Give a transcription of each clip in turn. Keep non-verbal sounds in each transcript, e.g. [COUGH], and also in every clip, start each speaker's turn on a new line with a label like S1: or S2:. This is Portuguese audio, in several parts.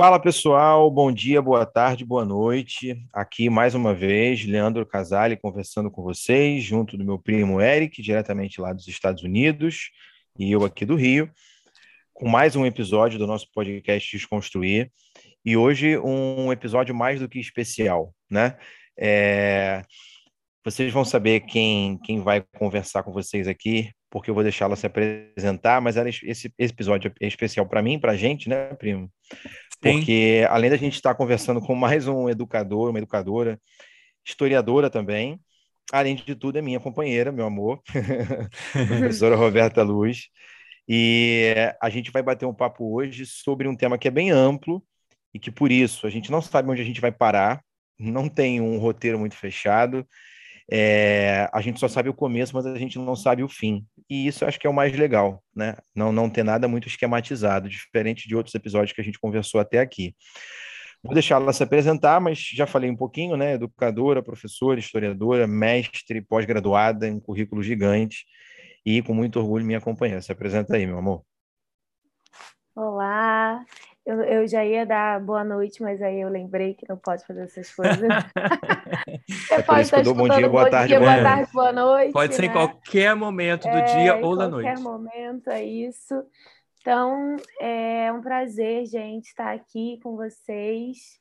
S1: Fala pessoal, bom dia, boa tarde, boa noite. Aqui mais uma vez, Leandro Casale conversando com vocês, junto do meu primo Eric, diretamente lá dos Estados Unidos, e eu aqui do Rio, com mais um episódio do nosso podcast Desconstruir. E hoje um episódio mais do que especial, né? É... Vocês vão saber quem, quem vai conversar com vocês aqui, porque eu vou deixá-la se apresentar, mas esse, esse episódio é especial para mim, para a gente, né, primo? Porque além da gente estar conversando com mais um educador, uma educadora, historiadora também, além de tudo é minha companheira, meu amor, [LAUGHS] professora Roberta Luz, e a gente vai bater um papo hoje sobre um tema que é bem amplo e que por isso a gente não sabe onde a gente vai parar, não tem um roteiro muito fechado, é, a gente só sabe o começo, mas a gente não sabe o fim. E isso acho que é o mais legal, né? Não, não ter nada muito esquematizado, diferente de outros episódios que a gente conversou até aqui. Vou deixar ela se apresentar, mas já falei um pouquinho, né? Educadora, professora, historiadora, mestre, pós-graduada, um currículo gigante e com muito orgulho me acompanha. Se apresenta aí, meu amor.
S2: Olá, eu, eu já ia dar boa noite, mas aí eu lembrei que não pode fazer essas coisas. [LAUGHS]
S1: Você é pode estar bom dia, boa, tarde, dia, boa tarde,
S2: boa noite.
S3: Pode ser
S2: né?
S3: em qualquer momento do é, dia ou da noite.
S2: Em qualquer momento, é isso. Então, é um prazer, gente, estar aqui com vocês.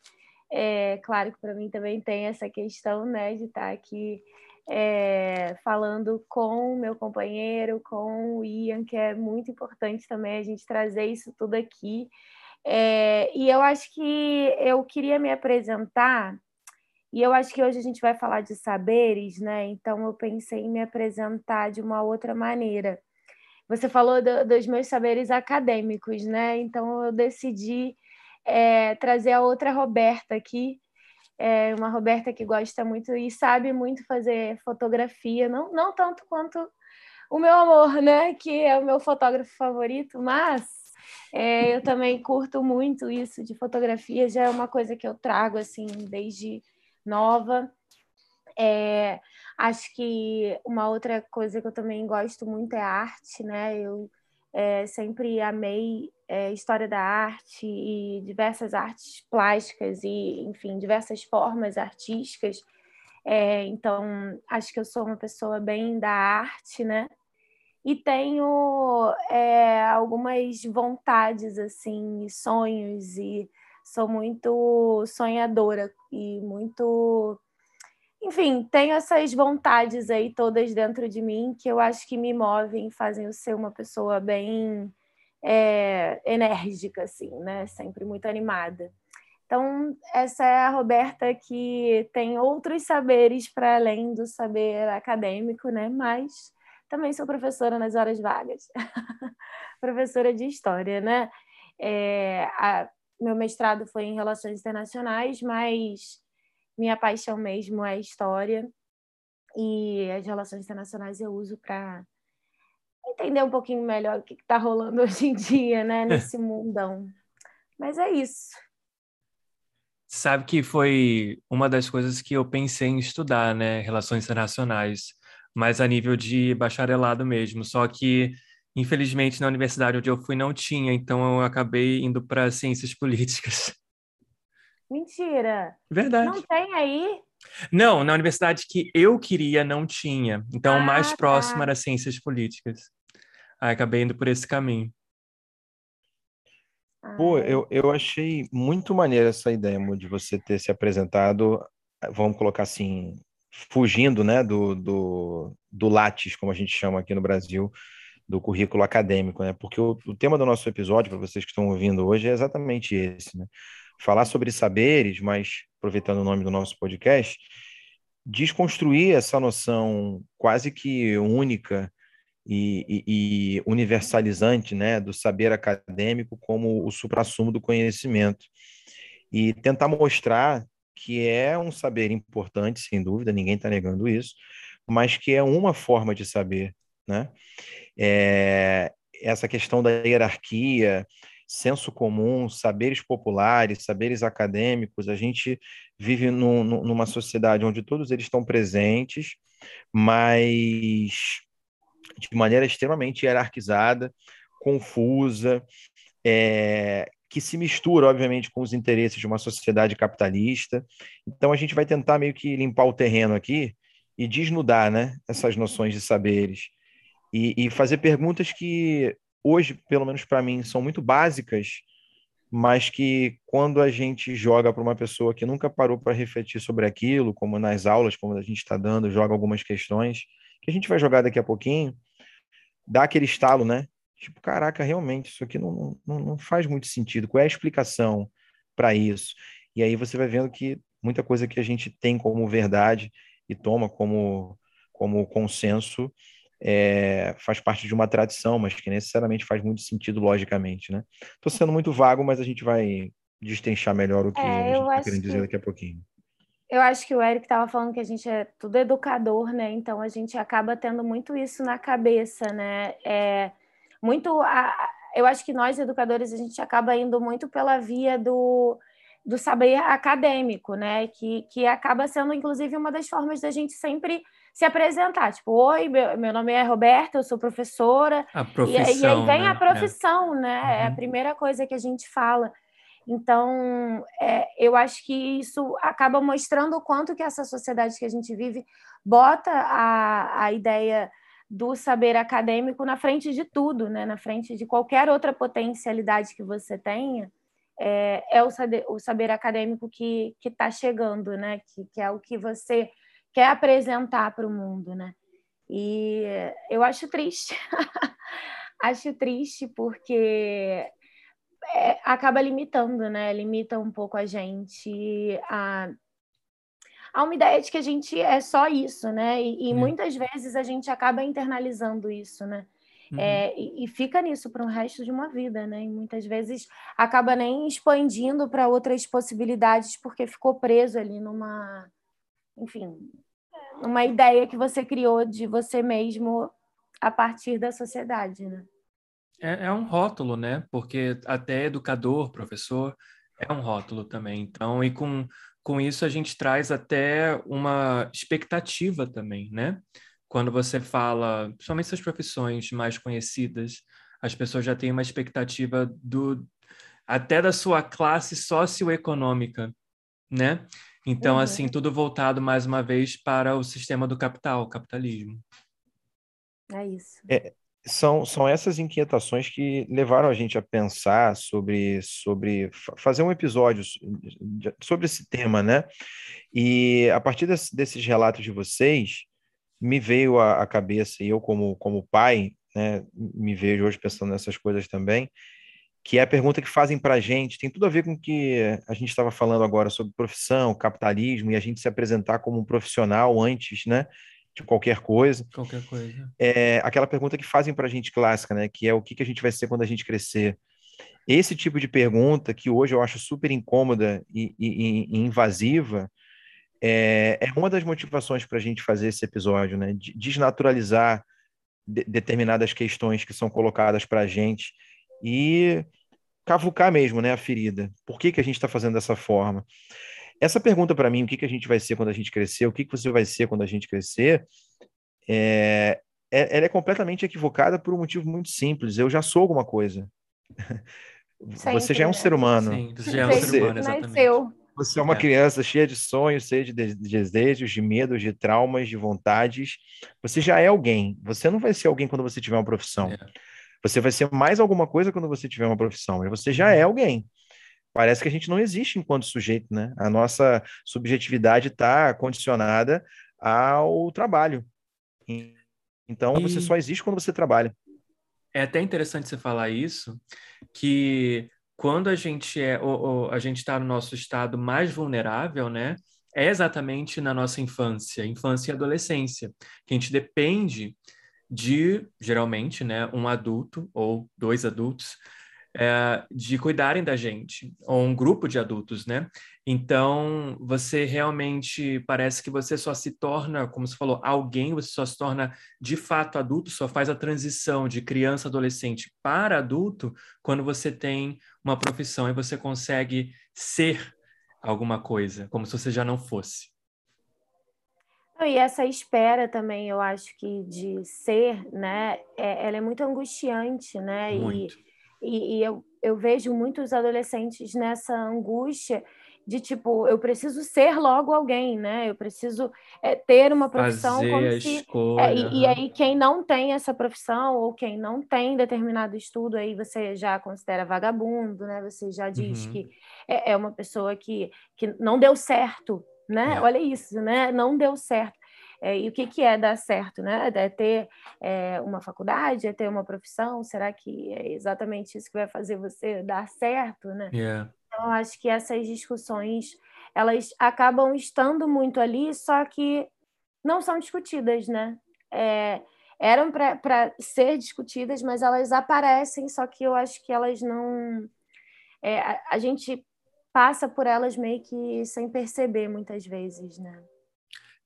S2: É claro que para mim também tem essa questão, né, de estar aqui é, falando com o meu companheiro, com o Ian, que é muito importante também a gente trazer isso tudo aqui. É, e eu acho que eu queria me apresentar, e eu acho que hoje a gente vai falar de saberes, né? Então eu pensei em me apresentar de uma outra maneira. Você falou do, dos meus saberes acadêmicos, né? Então eu decidi é, trazer a outra Roberta aqui, é uma Roberta que gosta muito e sabe muito fazer fotografia, não, não tanto quanto o meu amor, né? Que é o meu fotógrafo favorito, mas é, eu também curto muito isso de fotografia, já é uma coisa que eu trago assim desde nova. É, acho que uma outra coisa que eu também gosto muito é arte, né? Eu é, sempre amei é, história da arte e diversas artes plásticas e, enfim, diversas formas artísticas. É, então, acho que eu sou uma pessoa bem da arte, né? E tenho é, algumas vontades assim, sonhos e sou muito sonhadora e muito, enfim, tenho essas vontades aí todas dentro de mim que eu acho que me movem, fazem eu ser uma pessoa bem é, enérgica assim, né? Sempre muito animada. Então, essa é a Roberta que tem outros saberes para além do saber acadêmico, né? Mas também sou professora nas horas vagas, [LAUGHS] professora de história, né? É, a, meu mestrado foi em relações internacionais, mas minha paixão mesmo é história e as relações internacionais eu uso para entender um pouquinho melhor o que está rolando [LAUGHS] hoje em dia, né, nesse mundão. Mas é isso.
S3: Sabe que foi uma das coisas que eu pensei em estudar, né, relações internacionais mas a nível de bacharelado mesmo. Só que, infelizmente, na universidade onde eu fui não tinha, então eu acabei indo para ciências [LAUGHS] políticas.
S2: Mentira!
S3: Verdade.
S2: Não tem aí?
S3: Não, na universidade que eu queria não tinha. Então, ah, o mais próximo tá. era ciências políticas. Aí acabei indo por esse caminho.
S1: Pô, eu, eu achei muito maneira essa ideia, de você ter se apresentado, vamos colocar assim, fugindo, né, do, do, do Lattes, como a gente chama aqui no Brasil, do currículo acadêmico, né? Porque o, o tema do nosso episódio, para vocês que estão ouvindo hoje, é exatamente esse, né? Falar sobre saberes, mas aproveitando o nome do nosso podcast, desconstruir essa noção quase que única e, e, e universalizante né, do saber acadêmico como o suprassumo do conhecimento. E tentar mostrar que é um saber importante, sem dúvida, ninguém está negando isso, mas que é uma forma de saber. Né? É, essa questão da hierarquia, senso comum, saberes populares, saberes acadêmicos, a gente vive num, numa sociedade onde todos eles estão presentes, mas de maneira extremamente hierarquizada, confusa, é, que se mistura, obviamente, com os interesses de uma sociedade capitalista. Então, a gente vai tentar meio que limpar o terreno aqui e desnudar né, essas noções de saberes e, e fazer perguntas que hoje, pelo menos para mim, são muito básicas, mas que quando a gente joga para uma pessoa que nunca parou para refletir sobre aquilo, como nas aulas, como a gente está dando, joga algumas questões, que a gente vai jogar daqui a pouquinho, dá aquele estalo, né? Tipo, caraca, realmente, isso aqui não, não, não faz muito sentido. Qual é a explicação para isso? E aí você vai vendo que muita coisa que a gente tem como verdade e toma como, como consenso é, faz parte de uma tradição, mas que necessariamente faz muito sentido logicamente, né? Estou sendo muito vago, mas a gente vai destrinchar melhor o que é, a gente está querendo dizer daqui a pouquinho.
S2: Eu acho que o Eric estava falando que a gente é tudo educador, né? Então a gente acaba tendo muito isso na cabeça, né? É, muito, a, eu acho que nós educadores a gente acaba indo muito pela via do, do saber acadêmico, né? Que, que acaba sendo inclusive uma das formas da gente sempre se apresentar. Tipo, oi, meu, meu nome é Roberta, eu sou professora.
S3: A profissão.
S2: E, e aí vem né? a profissão, é. né? Uhum. É a uhum. primeira coisa que a gente fala. Então, é, eu acho que isso acaba mostrando o quanto que essa sociedade que a gente vive bota a, a ideia do saber acadêmico na frente de tudo, né? na frente de qualquer outra potencialidade que você tenha, é, é o, saber, o saber acadêmico que está chegando, né? Que, que é o que você quer apresentar para o mundo. Né? E eu acho triste. [LAUGHS] acho triste porque é, acaba limitando, né? Limita um pouco a gente a, a uma ideia de que a gente é só isso, né? E, e uhum. muitas vezes a gente acaba internalizando isso, né? Uhum. É, e, e, fica nisso para o resto de uma vida, né? E muitas vezes acaba nem expandindo para outras possibilidades porque ficou preso ali numa, enfim, numa ideia que você criou de você mesmo a partir da sociedade, né?
S3: É, é um rótulo, né? Porque até educador, professor, é um rótulo também. Então, e com, com isso a gente traz até uma expectativa também, né? Quando você fala, principalmente essas profissões mais conhecidas, as pessoas já têm uma expectativa do até da sua classe socioeconômica, né? Então, uhum. assim, tudo voltado mais uma vez para o sistema do capital, o capitalismo.
S2: É isso.
S1: É, são, são essas inquietações que levaram a gente a pensar sobre, sobre fazer um episódio sobre esse tema, né? E a partir desse, desses relatos de vocês, me veio à, cabeça, e eu como, como pai, né, me vejo hoje pensando nessas coisas também, que é a pergunta que fazem para a gente, tem tudo a ver com o que a gente estava falando agora sobre profissão, capitalismo, e a gente se apresentar como um profissional antes, né? De qualquer coisa.
S3: Qualquer coisa.
S1: É aquela pergunta que fazem para a gente clássica, né? Que é o que, que a gente vai ser quando a gente crescer. Esse tipo de pergunta, que hoje eu acho super incômoda e, e, e invasiva, é, é, uma das motivações para a gente fazer esse episódio, né? De desnaturalizar de, determinadas questões que são colocadas para a gente e cavucar mesmo, né? A ferida. Por que, que a gente está fazendo dessa forma? Essa pergunta para mim, o que, que a gente vai ser quando a gente crescer, o que, que você vai ser quando a gente crescer, é, é, ela é completamente equivocada por um motivo muito simples. Eu já sou alguma coisa. Sempre, [LAUGHS] você já é um ser humano.
S3: Sim, você já é um ser humano, exatamente.
S1: Você é uma é. criança cheia de sonhos, cheia de desejos, de medos, de traumas, de vontades. Você já é alguém. Você não vai ser alguém quando você tiver uma profissão. É. Você vai ser mais alguma coisa quando você tiver uma profissão, mas você já é alguém. Parece que a gente não existe enquanto sujeito, né? A nossa subjetividade está condicionada ao trabalho. Então, e... você só existe quando você trabalha.
S3: É até interessante você falar isso, que quando a gente é, ou, ou, a gente está no nosso estado mais vulnerável, né? É exatamente na nossa infância, infância e adolescência, que a gente depende de, geralmente, né, um adulto ou dois adultos é, de cuidarem da gente, ou um grupo de adultos, né? Então, você realmente parece que você só se torna, como você falou, alguém, você só se torna de fato adulto, só faz a transição de criança, adolescente para adulto quando você tem uma profissão e você consegue ser alguma coisa, como se você já não fosse.
S2: E essa espera também, eu acho que de ser, né, é, ela é muito angustiante, né?
S3: Muito.
S2: E e, e eu, eu vejo muitos adolescentes nessa angústia de tipo, eu preciso ser logo alguém, né? Eu preciso é, ter uma profissão
S3: Fazer
S2: como
S3: a
S2: se.
S3: Escolha,
S2: é, e, e, aí, quem não tem essa profissão ou quem não tem determinado estudo, aí você já considera vagabundo, né? Você já diz uhum. que é, é, uma pessoa que, que não deu certo, né? É. Olha isso, né? Não deu certo. É, e o que, que é dar certo, né? É ter é, uma faculdade, é ter uma profissão? Será que é exatamente isso que vai fazer você dar certo, né?
S3: Yeah.
S2: Então, acho que essas discussões, elas acabam estando muito ali, só que não são discutidas, né? É, eram para ser discutidas, mas elas aparecem, só que eu acho que elas não... É, a, a gente passa por elas meio que sem perceber muitas vezes, né?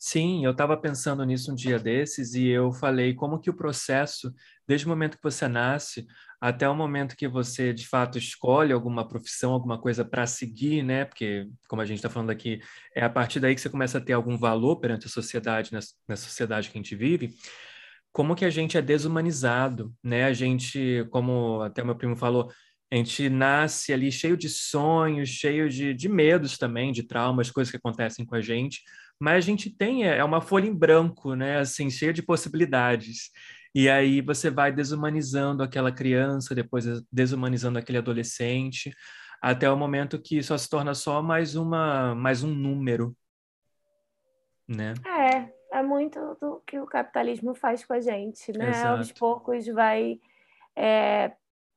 S3: Sim, eu estava pensando nisso um dia desses e eu falei como que o processo, desde o momento que você nasce até o momento que você de fato escolhe alguma profissão, alguma coisa para seguir, né? Porque, como a gente está falando aqui, é a partir daí que você começa a ter algum valor perante a sociedade, na, sociedade que a gente vive. Como que a gente é desumanizado, né? A gente, como até meu primo falou, a gente nasce ali cheio de sonhos, cheio de, de medos também, de traumas, coisas que acontecem com a gente mas a gente tem é, é uma folha em branco, né, assim, cheia de possibilidades. E aí você vai desumanizando aquela criança, depois desumanizando aquele adolescente, até o momento que só se torna só mais uma mais um número, né?
S2: É, é muito do que o capitalismo faz com a gente, né? Exato. Aos poucos vai é,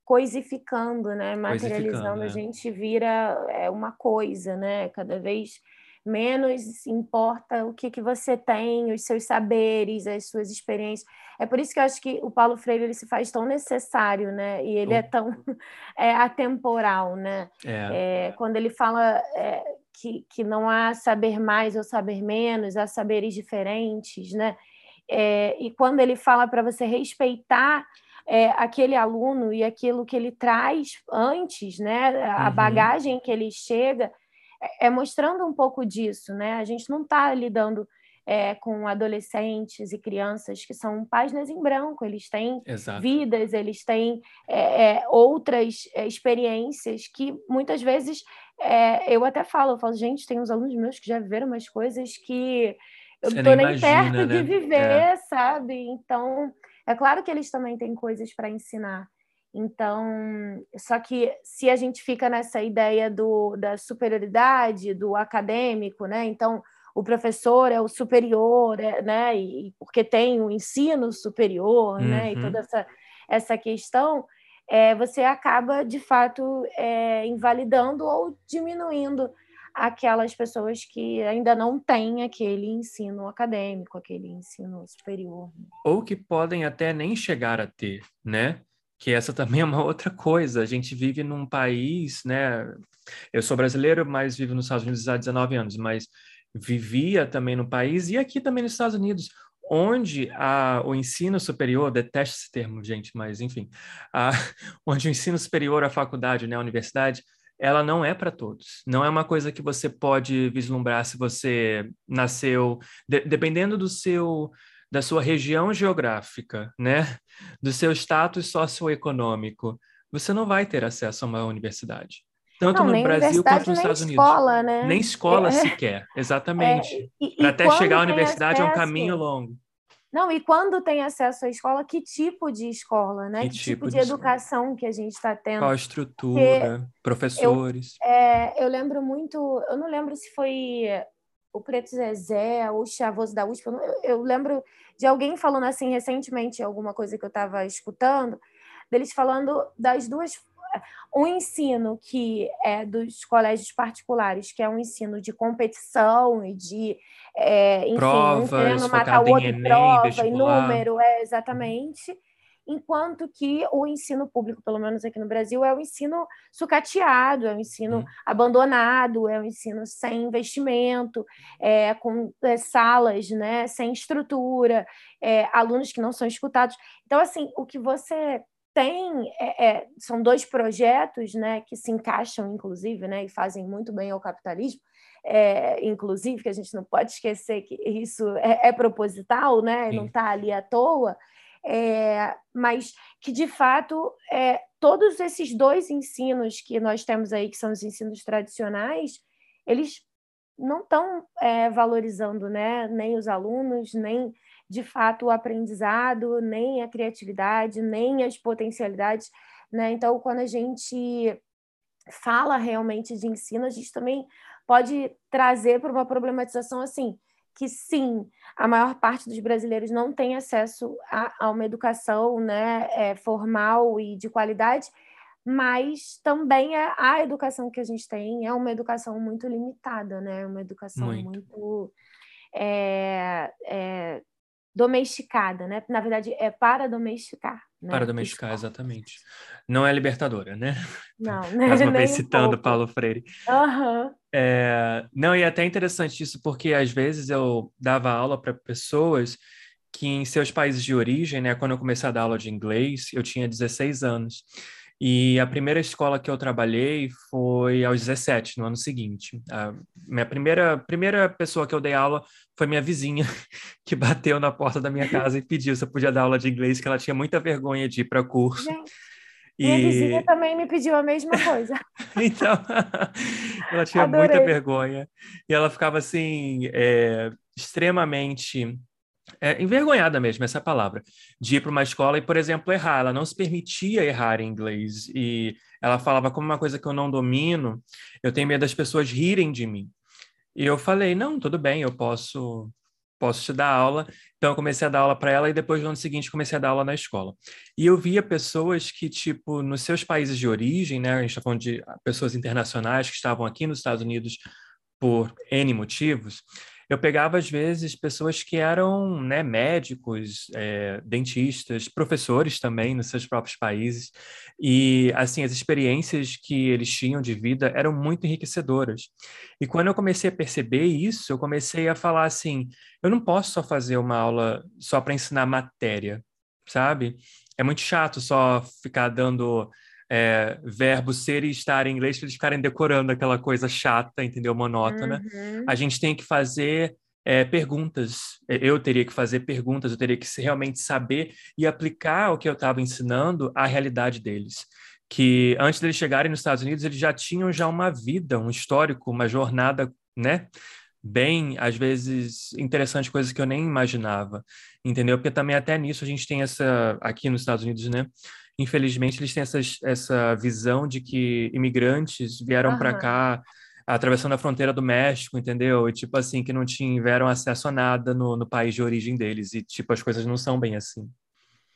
S2: coisificando, né? Materializando, a é. gente vira é, uma coisa, né? Cada vez menos importa o que, que você tem, os seus saberes, as suas experiências. É por isso que eu acho que o Paulo Freire ele se faz tão necessário, né? E ele é tão [LAUGHS] é, atemporal, né?
S3: É.
S2: É, quando ele fala é, que, que não há saber mais ou saber menos, há saberes diferentes, né? É, e quando ele fala para você respeitar é, aquele aluno e aquilo que ele traz antes, né? A uhum. bagagem que ele chega é, é mostrando um pouco disso, né? A gente não está lidando é, com adolescentes e crianças que são páginas em branco, eles têm
S3: Exato.
S2: vidas, eles têm é, é, outras é, experiências que muitas vezes é, eu até falo, eu falo, gente, tem uns alunos meus que já viveram umas coisas que eu não estou nem imagina, perto né? de viver, sabe? Então, é claro que eles também têm coisas para ensinar. Então, só que se a gente fica nessa ideia do, da superioridade, do acadêmico, né? Então, o professor é o superior, é, né? E, porque tem o ensino superior, uhum. né? E toda uhum. essa, essa questão, é, você acaba, de fato, é, invalidando ou diminuindo aquelas pessoas que ainda não têm aquele ensino acadêmico, aquele ensino superior.
S3: Ou que podem até nem chegar a ter, né? Que essa também é uma outra coisa. A gente vive num país, né? Eu sou brasileiro, mas vivo nos Estados Unidos há 19 anos, mas vivia também no país e aqui também nos Estados Unidos, onde a, o ensino superior, detesto esse termo, gente, mas enfim, a, [LAUGHS] onde o ensino superior, a faculdade, né, a universidade, ela não é para todos. Não é uma coisa que você pode vislumbrar se você nasceu, de, dependendo do seu da sua região geográfica, né, do seu status socioeconômico, você não vai ter acesso a uma universidade. Tanto não, no Brasil quanto nos Estados Unidos.
S2: Escola, né?
S3: Nem escola é. sequer, exatamente. É, Para até chegar à universidade é um caminho longo.
S2: Não, e quando tem acesso à escola, que tipo de escola, né? Que, que tipo, tipo, de, de educação que a gente está tendo?
S3: Qual a estrutura, professores?
S2: Eu, é, eu lembro muito, eu não lembro se foi o Preto Zezé o Chavoso da USP, eu, eu lembro de alguém falando assim recentemente, alguma coisa que eu estava escutando, deles falando das duas um ensino que é dos colégios particulares, que é um ensino de competição e de é, enfim,
S3: Provas, um querendo matar o outro, Enem, prova
S2: e número, é exatamente. Enquanto que o ensino público, pelo menos aqui no Brasil, é o ensino sucateado, é o ensino uhum. abandonado, é o ensino sem investimento, é, com é, salas né, sem estrutura, é, alunos que não são escutados. Então, assim, o que você tem é, é, são dois projetos né, que se encaixam, inclusive, né, e fazem muito bem ao capitalismo, é, inclusive, que a gente não pode esquecer que isso é, é proposital, né, não está ali à toa, é, mas que, de fato, é, todos esses dois ensinos que nós temos aí, que são os ensinos tradicionais, eles não estão é, valorizando né, nem os alunos, nem de fato o aprendizado, nem a criatividade, nem as potencialidades. Né? Então, quando a gente fala realmente de ensino, a gente também pode trazer para uma problematização assim, que sim, a maior parte dos brasileiros não tem acesso a, a uma educação né, é, formal e de qualidade, mas também a, a, educação que a gente tem é uma educação muito limitada, né? Uma educação muito, muito é, é, domesticada, né? Na verdade, é para domesticar. Né?
S3: Para domesticar, exatamente. Não é libertadora, né?
S2: Não, [LAUGHS] né?
S3: Mais uma [LAUGHS] vez citando um Paulo Freire.
S2: Uhum.
S3: É, não, e é até interessante isso, porque às vezes eu dava aula para pessoas que em seus países de origem, né? Quando eu comecei a dar aula de inglês, eu tinha 16 anos. E a primeira escola que eu trabalhei foi aos 17, no ano seguinte. A minha primeira, primeira pessoa que eu dei aula foi minha vizinha, [LAUGHS] que bateu na porta da minha casa e pediu se eu podia dar aula de inglês, que ela tinha muita vergonha de ir para curso.
S2: Gente, e... Minha vizinha também me pediu a mesma coisa. [LAUGHS]
S3: então, [LAUGHS] ela tinha Adorei. muita vergonha. E ela ficava assim, é, extremamente é, envergonhada mesmo, essa palavra, de ir para uma escola e, por exemplo, errar. Ela não se permitia errar em inglês. E ela falava como uma coisa que eu não domino, eu tenho medo das pessoas rirem de mim. E eu falei, não, tudo bem, eu posso posso te dar aula. Então eu comecei a dar aula para ela e depois no ano seguinte comecei a dar aula na escola. E eu via pessoas que, tipo, nos seus países de origem, né, a gente está falando de pessoas internacionais que estavam aqui nos Estados Unidos por N motivos, eu pegava, às vezes, pessoas que eram né, médicos, é, dentistas, professores também nos seus próprios países, e, assim, as experiências que eles tinham de vida eram muito enriquecedoras. E quando eu comecei a perceber isso, eu comecei a falar assim: eu não posso só fazer uma aula só para ensinar matéria, sabe? É muito chato só ficar dando é, verbo ser e estar em inglês para eles ficarem decorando aquela coisa chata, entendeu? Monótona. Uhum. A gente tem que fazer é, perguntas. Eu teria que fazer perguntas, eu teria que realmente saber e aplicar o que eu estava ensinando à realidade deles. Que antes deles chegarem nos Estados Unidos, eles já tinham já uma vida, um histórico, uma jornada, né? Bem, às vezes, interessante, coisas que eu nem imaginava, entendeu? Porque também até nisso a gente tem essa, aqui nos Estados Unidos, né? Infelizmente, eles têm essas, essa visão de que imigrantes vieram uhum. para cá atravessando a fronteira do México, entendeu? E, tipo assim, que não tiveram acesso a nada no, no país de origem deles. E, tipo, as coisas não são bem assim.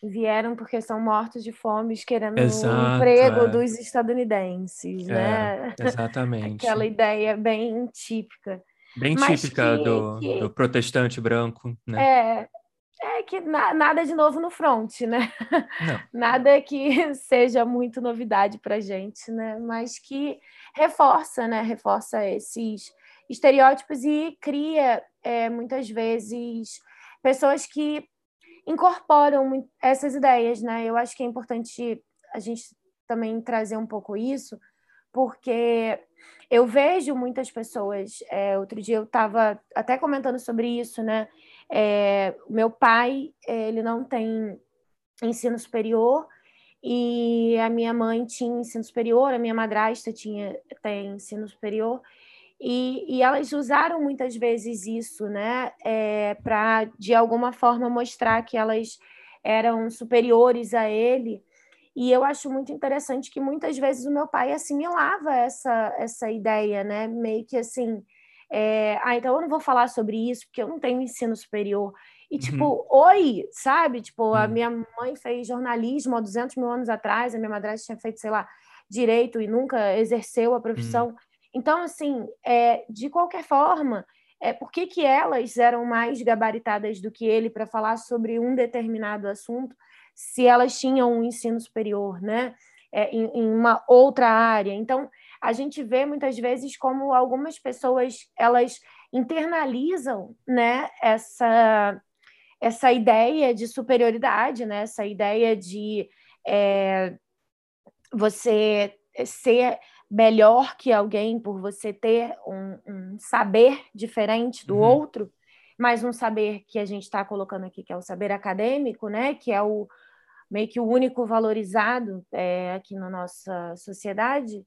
S2: Vieram porque são mortos de fome, querendo Exato, o emprego é. dos estadunidenses, é, né?
S3: Exatamente.
S2: Aquela ideia bem típica.
S3: Bem Mas típica que, do, que... do protestante branco, né?
S2: É, é que na, nada de novo no front, né? Não. [LAUGHS] Nada que [LAUGHS] seja muito novidade para gente, né? Mas que reforça, né? Reforça esses estereótipos e cria é, muitas vezes pessoas que incorporam essas ideias, né? Eu acho que é importante a gente também trazer um pouco isso, porque eu vejo muitas pessoas. É, outro dia eu estava até comentando sobre isso, né? É, meu pai, é, ele não tem ensino superior e a minha mãe tinha ensino superior, a minha madrasta tinha tem ensino superior E, e elas usaram muitas vezes isso, né, é, para de alguma forma mostrar que elas eram superiores a ele. E eu acho muito interessante que muitas vezes o meu pai assimilava essa, essa ideia, né? Meio que assim, é, ah, então eu não vou falar sobre isso porque eu não tenho ensino superior. E tipo, uhum. oi, sabe? Tipo, uhum. a minha mãe fez jornalismo há 200 mil anos atrás, a minha madrasta tinha feito, sei lá, direito e nunca exerceu a profissão. Uhum. Então, assim, é, de qualquer forma, é, por que, que elas eram mais gabaritadas do que ele para falar sobre um determinado assunto? se elas tinham um ensino superior, né? É, em, em, uma outra área. Então, a gente vê muitas vezes como algumas pessoas elas internalizam, né? Essa essa ideia de superioridade, né? Essa ideia de é, você ser melhor que alguém por você ter um, um saber diferente do uhum. outro, mas um saber que a gente está colocando aqui, que é o saber acadêmico, né? Que é o, meio que o único valorizado é, aqui na nossa sociedade.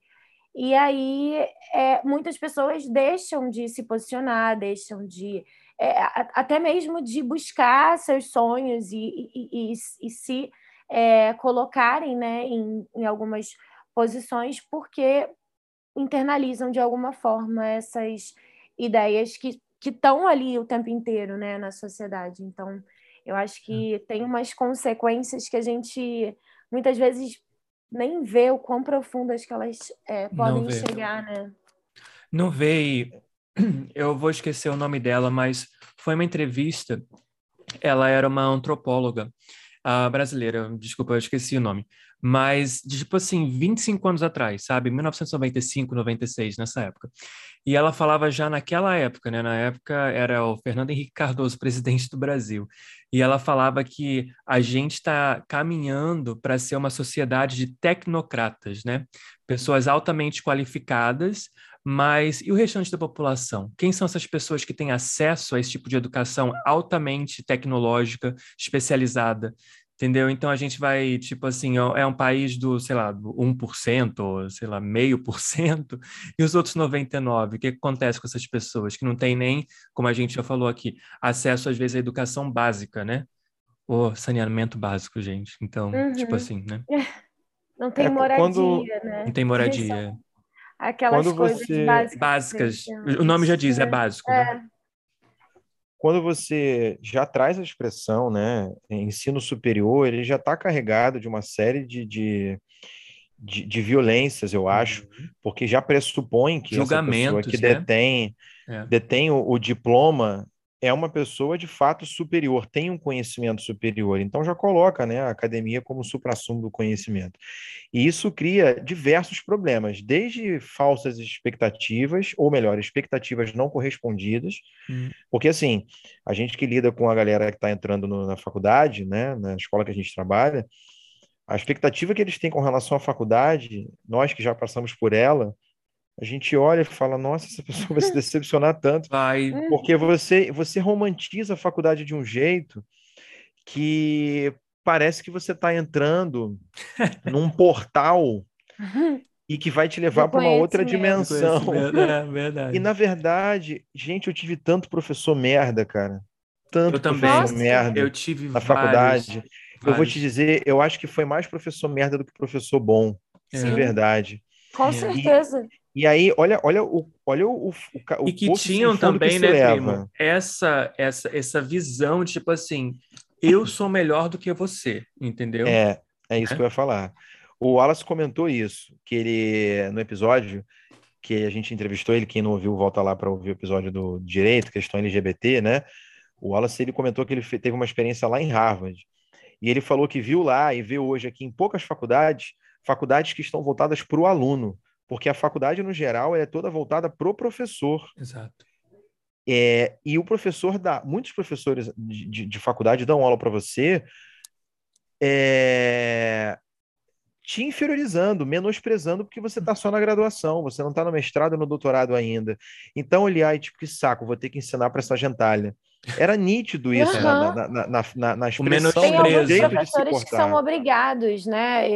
S2: E aí é, muitas pessoas deixam de se posicionar, deixam de é, até mesmo de buscar seus sonhos e, e, e, e se é, colocarem né, em, em algumas posições porque internalizam de alguma forma essas ideias que estão ali o tempo inteiro né, na sociedade. Então, eu acho é. que tem umas consequências que a gente muitas vezes nem vê o quão profundas que elas é, podem chegar, né?
S3: Não vê. [CLEARS THROAT] Eu vou esquecer o nome dela, mas foi uma entrevista. Ela era uma antropóloga uh, brasileira, desculpa, eu esqueci o nome mas de, tipo assim, 25 anos atrás, sabe? 1995, 96, nessa época. E ela falava já naquela época, né? Na época era o Fernando Henrique Cardoso, [LAUGHS] presidente do Brasil. E ela falava que a gente está caminhando para ser uma sociedade de tecnocratas, né? Pessoas altamente qualificadas, mas e o restante da população? Quem são essas pessoas que têm acesso a esse tipo de educação altamente tecnológica, especializada? Entendeu? Então a gente vai, tipo assim, é um país do, sei lá, do 1%, ou, sei lá, meio por cento, [LAUGHS] e os outros 99%. O que acontece com essas pessoas que não têm nem, como a gente já falou aqui, acesso às vezes à educação básica, né? O saneamento básico, gente. Então, tipo uhum. tipo assim, [LAUGHS] né?
S2: Não tem é, moradia, quando... né?
S3: Não tem moradia.
S2: Aquelas quando coisas você... básicas.
S3: Básicas. O nome já diz, é básico. Né? É. Né?
S1: quando você já traz a expressão, né, ensino superior, ele já está carregado de uma série de, de, de, de violências, eu acho, uhum. porque já pressupõe que essa pessoa que né? detém, é. detém o, o diploma é uma pessoa de fato superior, tem um conhecimento superior. Então já coloca né, a academia como suprassumo do conhecimento. E isso cria diversos problemas, desde falsas expectativas, ou melhor, expectativas não correspondidas, hum. porque assim, a gente que lida com a galera que está entrando no, na faculdade, né, na escola que a gente trabalha, a expectativa que eles têm com relação à faculdade, nós que já passamos por ela, a gente olha e fala, nossa, essa pessoa vai se [LAUGHS] decepcionar tanto. Vai. Porque você, você romantiza a faculdade de um jeito que parece que você está entrando [LAUGHS] num portal e que vai te levar para uma outra dimensão.
S3: É verdade.
S1: E na verdade, gente, eu tive tanto professor merda, cara. Tanto
S3: eu também.
S1: professor merda
S3: eu tive
S1: na vários, faculdade. Vários. Eu vou te dizer, eu acho que foi mais professor merda do que professor bom. Sim. De verdade.
S2: Com certeza.
S1: E aí, olha, olha o, olha o, o, o
S3: E que tinham também, que né, primo, essa, essa, essa visão de tipo assim, eu [COUGHS] sou melhor do que você, entendeu?
S1: É, é isso é? que eu ia falar. O Wallace comentou isso, que ele, no episódio que a gente entrevistou ele, quem não ouviu, volta lá para ouvir o episódio do direito, questão LGBT, né? O Wallace, ele comentou que ele teve uma experiência lá em Harvard. E ele falou que viu lá e vê hoje aqui em poucas faculdades, faculdades que estão voltadas para o aluno porque a faculdade, no geral, é toda voltada para o professor.
S3: Exato.
S1: É, e o professor dá, muitos professores de, de, de faculdade dão aula para você é, te inferiorizando, menosprezando, porque você está só na graduação, você não está no mestrado no doutorado ainda. Então, ele, ai, tipo, que saco, vou ter que ensinar para essa gentalha. Era nítido isso uhum. na, na, na, na, na expressão,
S2: tem alguns professores que são obrigados, né?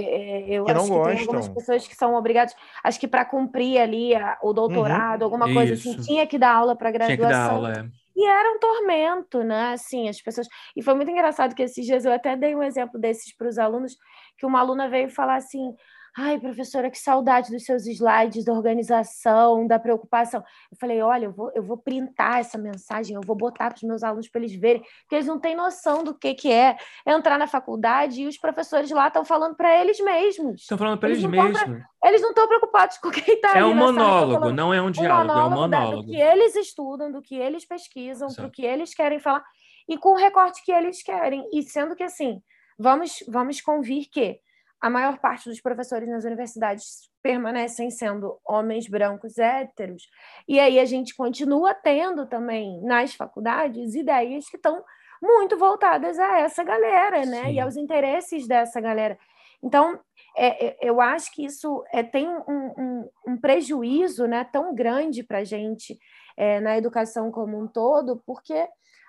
S2: Eu que acho que gostam. tem algumas pessoas que são obrigadas, acho que para cumprir ali o doutorado, uhum. alguma coisa assim, isso. assim, tinha que dar aula para graduação. Tinha que dar aula, é. E era um tormento, né? Assim, as pessoas. E foi muito engraçado que esses dias eu até dei um exemplo desses para os alunos, que uma aluna veio falar assim: Ai, professora, que saudade dos seus slides, da organização, da preocupação. Eu falei, olha, eu vou, eu vou printar essa mensagem, eu vou botar para os meus alunos para eles verem, porque eles não têm noção do que, que é entrar na faculdade e os professores lá estão falando para eles mesmos.
S3: Estão falando para eles, eles mesmos.
S2: Pra, eles não estão preocupados com quem está
S3: É um monólogo, não é um diálogo, um é um monólogo.
S2: do que eles estudam, do que eles pesquisam, do que eles querem falar, e com o recorte que eles querem. E sendo que, assim, vamos, vamos convir que a maior parte dos professores nas universidades permanecem sendo homens brancos héteros, e aí a gente continua tendo também nas faculdades ideias que estão muito voltadas a essa galera, né? Sim. E aos interesses dessa galera. Então, é, é, eu acho que isso é, tem um, um, um prejuízo né, tão grande para a gente é, na educação como um todo, porque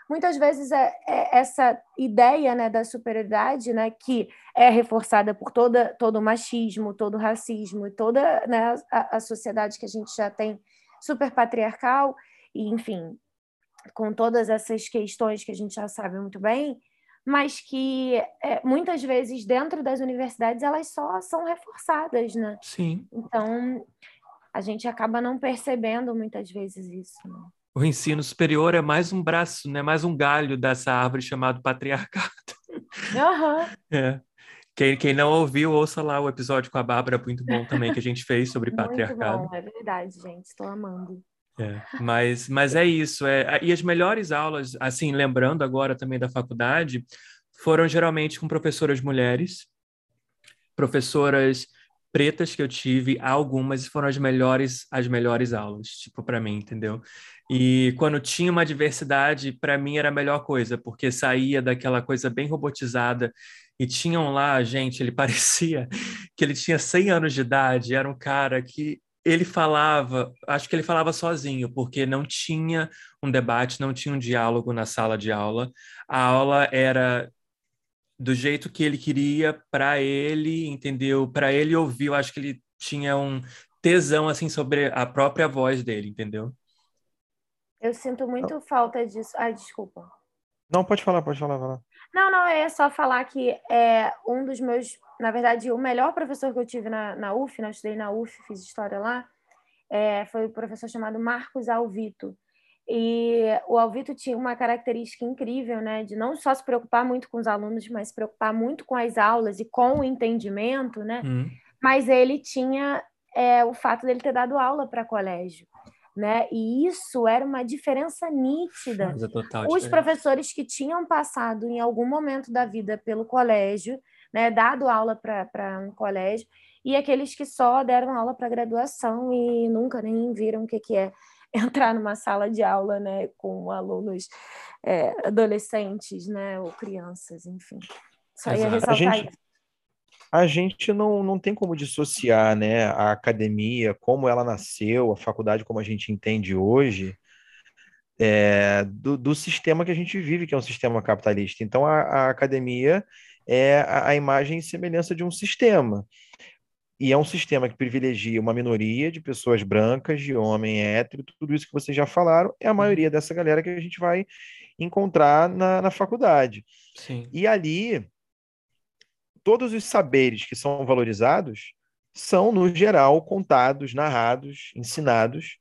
S2: muitas vezes é, é essa ideia né, da superioridade, né, que é reforçada por toda, todo o machismo, todo o racismo e toda né, a, a sociedade que a gente já tem super patriarcal, e enfim, com todas essas questões que a gente já sabe muito bem, mas que é, muitas vezes dentro das universidades elas só são reforçadas, né?
S3: Sim.
S2: Então a gente acaba não percebendo muitas vezes isso. Né?
S3: O ensino superior é mais um braço, né? mais um galho dessa árvore chamado patriarcado.
S2: Uhum. [LAUGHS]
S3: É. Quem, quem não ouviu, ouça lá o episódio com a Bárbara, muito bom também, que a gente fez sobre muito patriarcado.
S2: Bom, é verdade, gente, estou amando.
S3: É, mas, mas é isso. É, e as melhores aulas, assim, lembrando agora também da faculdade, foram geralmente com professoras mulheres, professoras pretas que eu tive, algumas foram as melhores as melhores aulas, tipo para mim, entendeu? E quando tinha uma diversidade, para mim era a melhor coisa, porque saía daquela coisa bem robotizada e tinham lá, gente, ele [LAUGHS] parecia que ele tinha 100 anos de idade, era um cara que ele falava, acho que ele falava sozinho, porque não tinha um debate, não tinha um diálogo na sala de aula. A aula era do jeito que ele queria para ele, entendeu? Para ele ouvir, eu acho que ele tinha um tesão assim sobre a própria voz dele, entendeu?
S2: Eu sinto muito falta disso. Ai, desculpa.
S1: Não, pode falar, pode falar, vai lá.
S2: Não, não, é só falar que é um dos meus, na verdade, o melhor professor que eu tive na, na UF, né? eu estudei na UF, fiz história lá, é, foi o professor chamado Marcos Alvito. E o Alvito tinha uma característica incrível, né, de não só se preocupar muito com os alunos, mas se preocupar muito com as aulas e com o entendimento, né? Hum. Mas ele tinha é, o fato dele ter dado aula para colégio né? E isso era uma diferença nítida. Os diferença. professores que tinham passado em algum momento da vida pelo colégio, né, dado aula para um colégio, e aqueles que só deram aula para graduação e nunca nem viram o que, que é [LAUGHS] entrar numa sala de aula, né, com alunos é, adolescentes, né, ou crianças, enfim. Só ia ressaltar
S1: a gente, isso a gente não, não tem como dissociar né, a academia, como ela nasceu, a faculdade como a gente entende hoje, é, do, do, sistema que a gente vive, que é um sistema capitalista. Então, a, a academia é a, a, imagem e semelhança de um sistema. E é um sistema que privilegia uma minoria de pessoas brancas, de homem hétero, tudo isso que vocês já falaram, é a maioria dessa galera que a gente vai encontrar na, na faculdade.
S3: Sim.
S1: E ali todos os saberes que são valorizados são, no geral, contados, narrados, ensinados,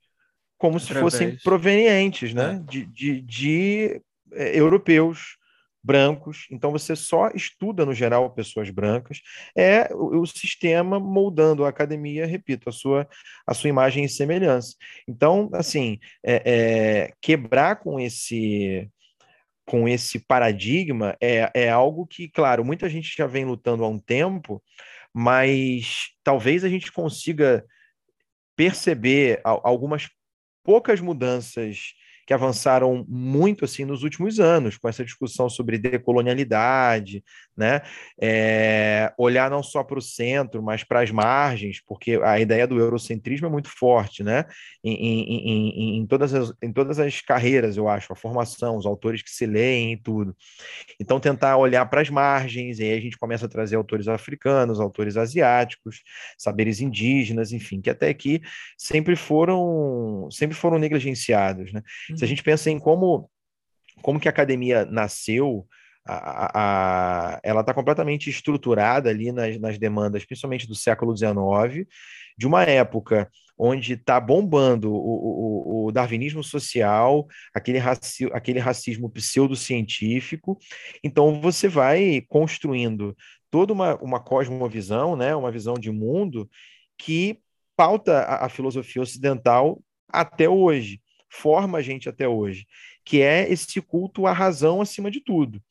S1: como Através. se fossem provenientes né? É. de, de, de é, europeus brancos. Então, você só estuda, no geral, pessoas brancas. É o, o, sistema moldando a academia, repito, a sua, a sua imagem e semelhança. Então, assim, é, é, quebrar com esse com esse paradigma é, é algo que, claro, muita gente já vem lutando há um tempo, mas talvez a gente consiga perceber algumas poucas mudanças que avançaram muito assim nos últimos anos, com essa discussão sobre decolonialidade, né? É, olhar não só para o centro, mas para as margens, porque a ideia do eurocentrismo é muito forte, né? Em, em, em, em, todas as, em todas as carreiras, eu acho, a formação, os autores que se leem e tudo. Então, tentar olhar para as margens, e aí a gente começa a trazer autores africanos, autores asiáticos, saberes indígenas, enfim, que até aqui sempre foram sempre foram negligenciados, né? Se a gente pensa em como como que a academia nasceu, a, a, ela está completamente estruturada ali nas, nas demandas, principalmente do século XIX, de uma época onde está bombando o, o, o, darwinismo social, aquele, raci aquele racismo pseudocientífico. Então, você vai construindo toda uma, uma cosmovisão, né, uma visão de mundo que pauta a, a filosofia ocidental até hoje, forma a gente até hoje, que é esse culto à razão acima de tudo.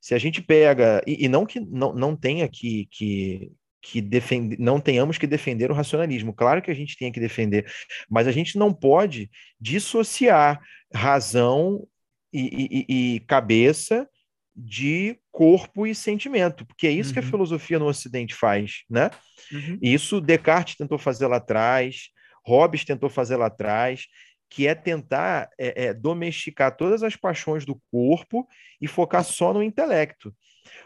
S1: Se a gente pega, e, e não que não, não tenha que, que, que defender, não tenhamos que defender o racionalismo, claro que a gente tem que defender, mas a gente não pode dissociar razão e, e, e cabeça de corpo e sentimento, porque é isso uhum. que a uhum. filosofia no Ocidente faz, né? Uhum. Isso Descartes tentou fazer lá atrás, Hobbes tentou fazer lá atrás, que é tentar é, é, domesticar todas as paixões do corpo e focar só no intelecto.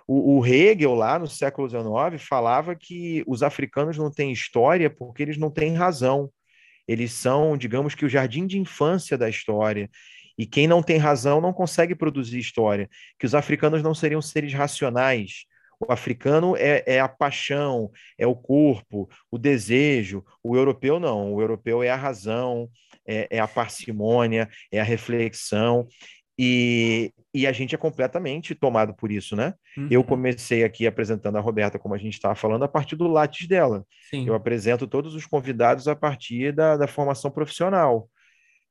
S1: O, o, Hegel, lá no século XIX, falava que os africanos não têm história porque eles não têm razão. Eles são, digamos que, o jardim de infância da história. E quem não tem razão não consegue produzir história. Que os africanos não seriam seres racionais. O africano é, é, a paixão, é o corpo, o desejo. O europeu não. O europeu é a razão, é, é a parcimônia, é a reflexão. E, e a gente é completamente tomado por isso, né? Uhum. Eu comecei aqui apresentando a Roberta, como a gente estava falando, a partir do látis dela. Sim. Eu apresento todos os convidados a partir da, da formação profissional,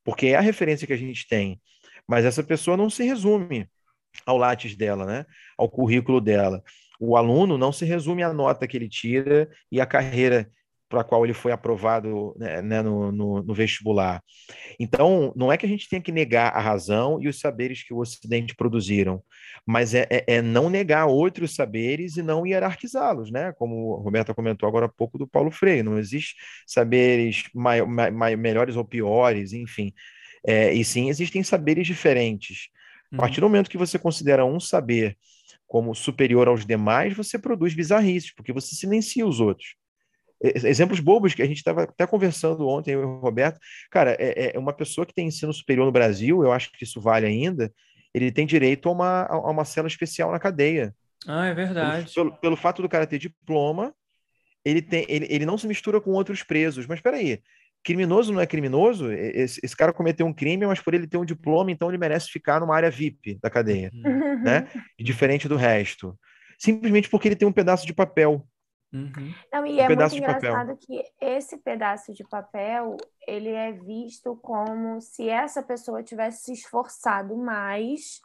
S1: porque é a referência que a gente tem. Mas essa pessoa não se resume ao látis dela, né? Ao currículo dela. O aluno não se resume à nota que ele tira e à carreira para a qual ele foi aprovado né, né, no, no, no, vestibular. Então, não é que a gente tenha que negar a razão e os saberes que o Ocidente produziram, mas é, é, é não negar outros saberes e não hierarquizá-los, né? Como a Roberta comentou agora há pouco do Paulo Freire, não existe saberes mai, mai, melhores ou piores, enfim. É, e sim, existem saberes diferentes. A partir do uhum. momento que você considera um saber como superior aos demais, você produz bizarrices, porque você silencia os outros exemplos bobos que a gente estava até conversando ontem, eu e o Roberto. Cara, é, é, uma pessoa que tem ensino superior no Brasil, eu acho que isso vale ainda, ele tem direito a uma, a uma cela especial na cadeia.
S3: Ah, é verdade.
S1: Pelo, pelo, pelo fato do cara ter diploma, ele, tem, ele, ele não se mistura com outros presos. Mas peraí, criminoso não é criminoso? Esse, esse, cara cometeu um crime, mas por ele ter um diploma, então ele merece ficar numa área VIP da cadeia, uhum. né? Diferente do resto. Simplesmente porque ele tem um pedaço de papel.
S2: Uhum. Não, e um é muito engraçado que esse pedaço de papel ele é visto como se essa pessoa tivesse se esforçado mais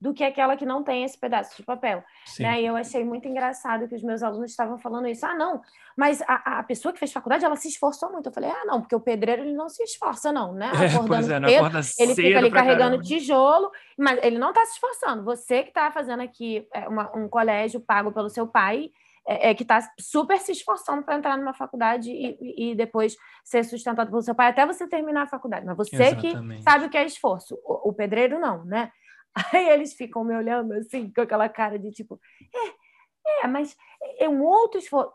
S2: do que aquela que não tem esse pedaço de papel. Né? E eu achei muito engraçado que os meus alunos estavam falando isso. Ah, não, mas a, a pessoa que fez faculdade, ela se esforçou muito. Eu falei, ah, não, porque o pedreiro ele não se esforça, não, né? [LAUGHS]
S3: É, Acordando é, cedo,
S2: ele fica ali carregando caramba. tijolo, mas ele não está se esforçando. Você que está fazendo aqui é, uma, um colégio pago pelo seu pai é, é, que está super se esforçando para entrar numa faculdade e, e, depois ser sustentado pelo seu pai até você terminar a faculdade. Mas você Exatamente. que sabe o que é esforço. O, o, pedreiro não, né? [LAUGHS] Aí eles ficam me olhando assim, com aquela cara de tipo, é, é mas é um outro esforço.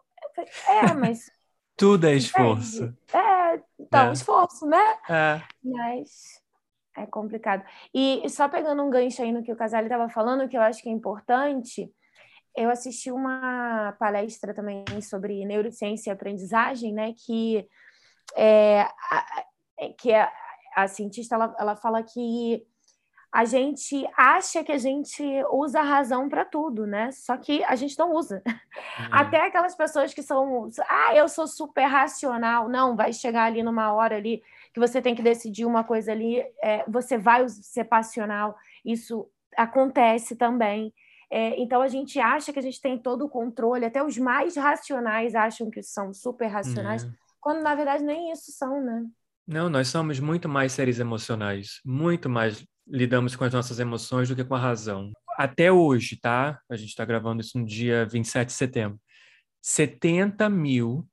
S2: É, [LAUGHS] mas.
S3: Tudo é esforço.
S2: É, então, é. esforço, né? É. Mas é complicado. E só pegando um gancho aí no que o Casale estava falando, que eu acho que é importante eu assisti uma palestra também sobre neurociência e aprendizagem, né, que é, a, é, que é, a cientista ela, ela fala que a gente acha que a gente usa a razão para tudo, né? Só que a gente não usa. Uhum. Até aquelas pessoas que são, ah, eu sou super racional. Não, vai chegar ali numa hora ali que você tem que decidir uma coisa ali, é, você vai ser passional. Isso acontece também. É, então a gente acha que a gente tem todo o controle, até os mais racionais acham que são super racionais, uhum. quando na verdade nem isso são, né?
S3: Não, nós somos muito mais seres emocionais, muito mais lidamos com as nossas emoções do que com a razão. Até hoje, tá? A gente está gravando isso no dia 27 de setembro. 70 mil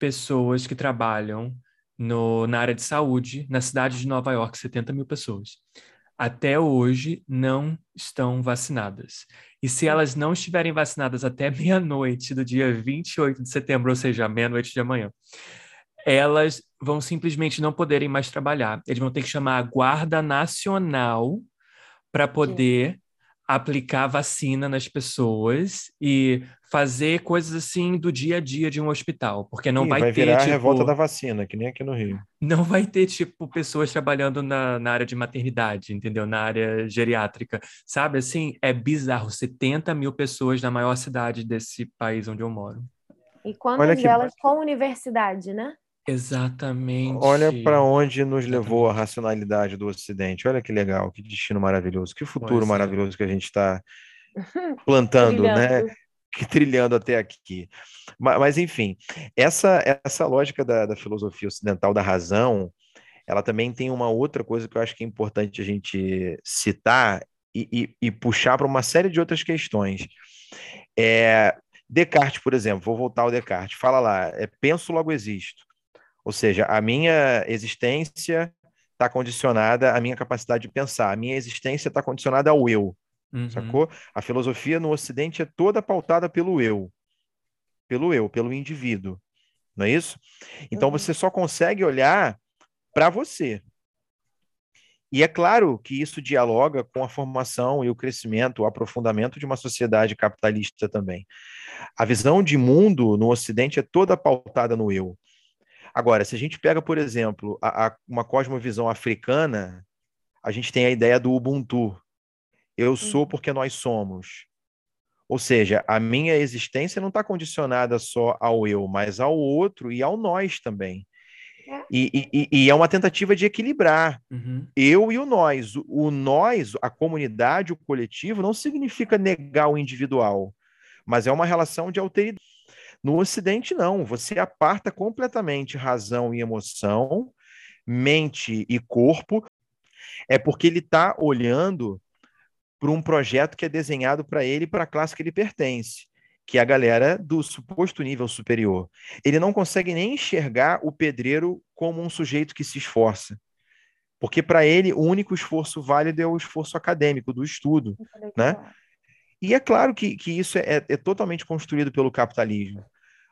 S3: pessoas que trabalham no, na área de saúde na cidade de Nova York, 70 mil pessoas. Até hoje não estão vacinadas. E se elas não estiverem vacinadas até [LAUGHS] meia-noite do dia 28 de setembro, ou seja, meia-noite de amanhã, elas vão simplesmente não poderem mais trabalhar. Eles vão ter que chamar a Guarda Nacional para poder aplicar vacina nas pessoas e fazer coisas assim do dia a dia de um hospital, porque não
S1: Ih,
S3: vai,
S1: vai
S3: ter
S1: virar
S3: tipo,
S1: a revolta da vacina, que nem aqui no Rio.
S3: não vai ter tipo pessoas trabalhando na, na área de maternidade, entendeu? Na área geriátrica, sabe? Assim, é bizarro. 70 mil pessoas na maior cidade desse país onde eu moro.
S2: E quantas delas com universidade, né?
S3: Exatamente.
S1: Olha para onde nos levou a racionalidade do Ocidente. Olha que legal, que destino maravilhoso, que futuro
S3: Pois é.
S1: maravilhoso que a gente está [LAUGHS] plantando, né? [LAUGHS]
S2: Trilhando.
S1: Até aqui. Ma- Mas, enfim, essa, essa lógica da, da filosofia ocidental da razão, ela também tem uma outra coisa que eu acho que é importante a gente citar e, e- e puxar para uma série de outras questões. É, Descartes, por exemplo, vou voltar ao Descartes, fala lá, é penso, logo existo. Ou seja, a minha existência está condicionada à minha capacidade de pensar, a minha existência está condicionada ao eu,
S3: Uhum.
S1: sacou? A filosofia no Ocidente é toda pautada pelo eu, pelo eu, pelo indivíduo, não é isso? Então
S2: Uhum.
S1: você só consegue olhar para você. E é claro que isso dialoga com a formação e o crescimento, o aprofundamento de uma sociedade capitalista também. A visão de mundo no Ocidente é toda pautada no eu. Agora, se a gente pega, por exemplo, a- a- uma cosmovisão africana, a gente tem a ideia do Ubuntu. Eu sou
S2: Uhum.
S1: porque nós somos. Ou seja, a minha existência não está condicionada só ao eu, mas ao outro e ao nós também.
S2: É.
S1: E, e- e- é uma tentativa de equilibrar
S3: Uhum.
S1: eu e o nós. O, o nós, a comunidade, o coletivo, não significa negar o individual, mas é uma relação de alteridade. No Ocidente, não. Você aparta completamente razão e emoção, mente e corpo, é porque ele está olhando para um projeto que é desenhado para ele e para a classe que ele pertence, que é a galera do suposto nível superior. Ele não consegue nem enxergar o pedreiro como um sujeito que se esforça. Porque para ele o único esforço válido é o esforço acadêmico, do estudo. Né? E é claro que, que isso é, é totalmente construído pelo capitalismo.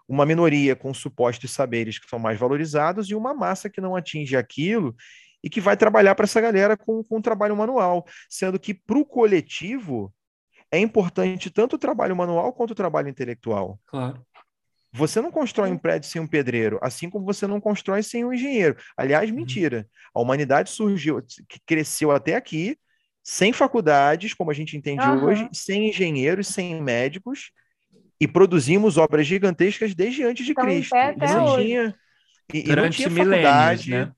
S1: Uma minoria com supostos saberes que são mais valorizados e uma massa que não atinge aquilo e que vai trabalhar para essa galera com, com trabalho manual. Sendo que para o coletivo é importante tanto o trabalho manual quanto o trabalho intelectual.
S3: Claro.
S1: Você não constrói um prédio sem um pedreiro, assim como você não constrói sem um engenheiro. Aliás, mentira. A humanidade surgiu, que cresceu até aqui, sem faculdades, como a gente entende
S2: Aham.
S1: hoje, sem engenheiros, sem médicos, e produzimos obras gigantescas desde antes de
S2: Estão em
S1: Cristo.
S2: pé
S1: E
S2: até
S1: não
S2: hoje.
S1: tinha, e, e não
S3: Durante
S1: tinha
S3: milênios,
S1: faculdade,
S3: né?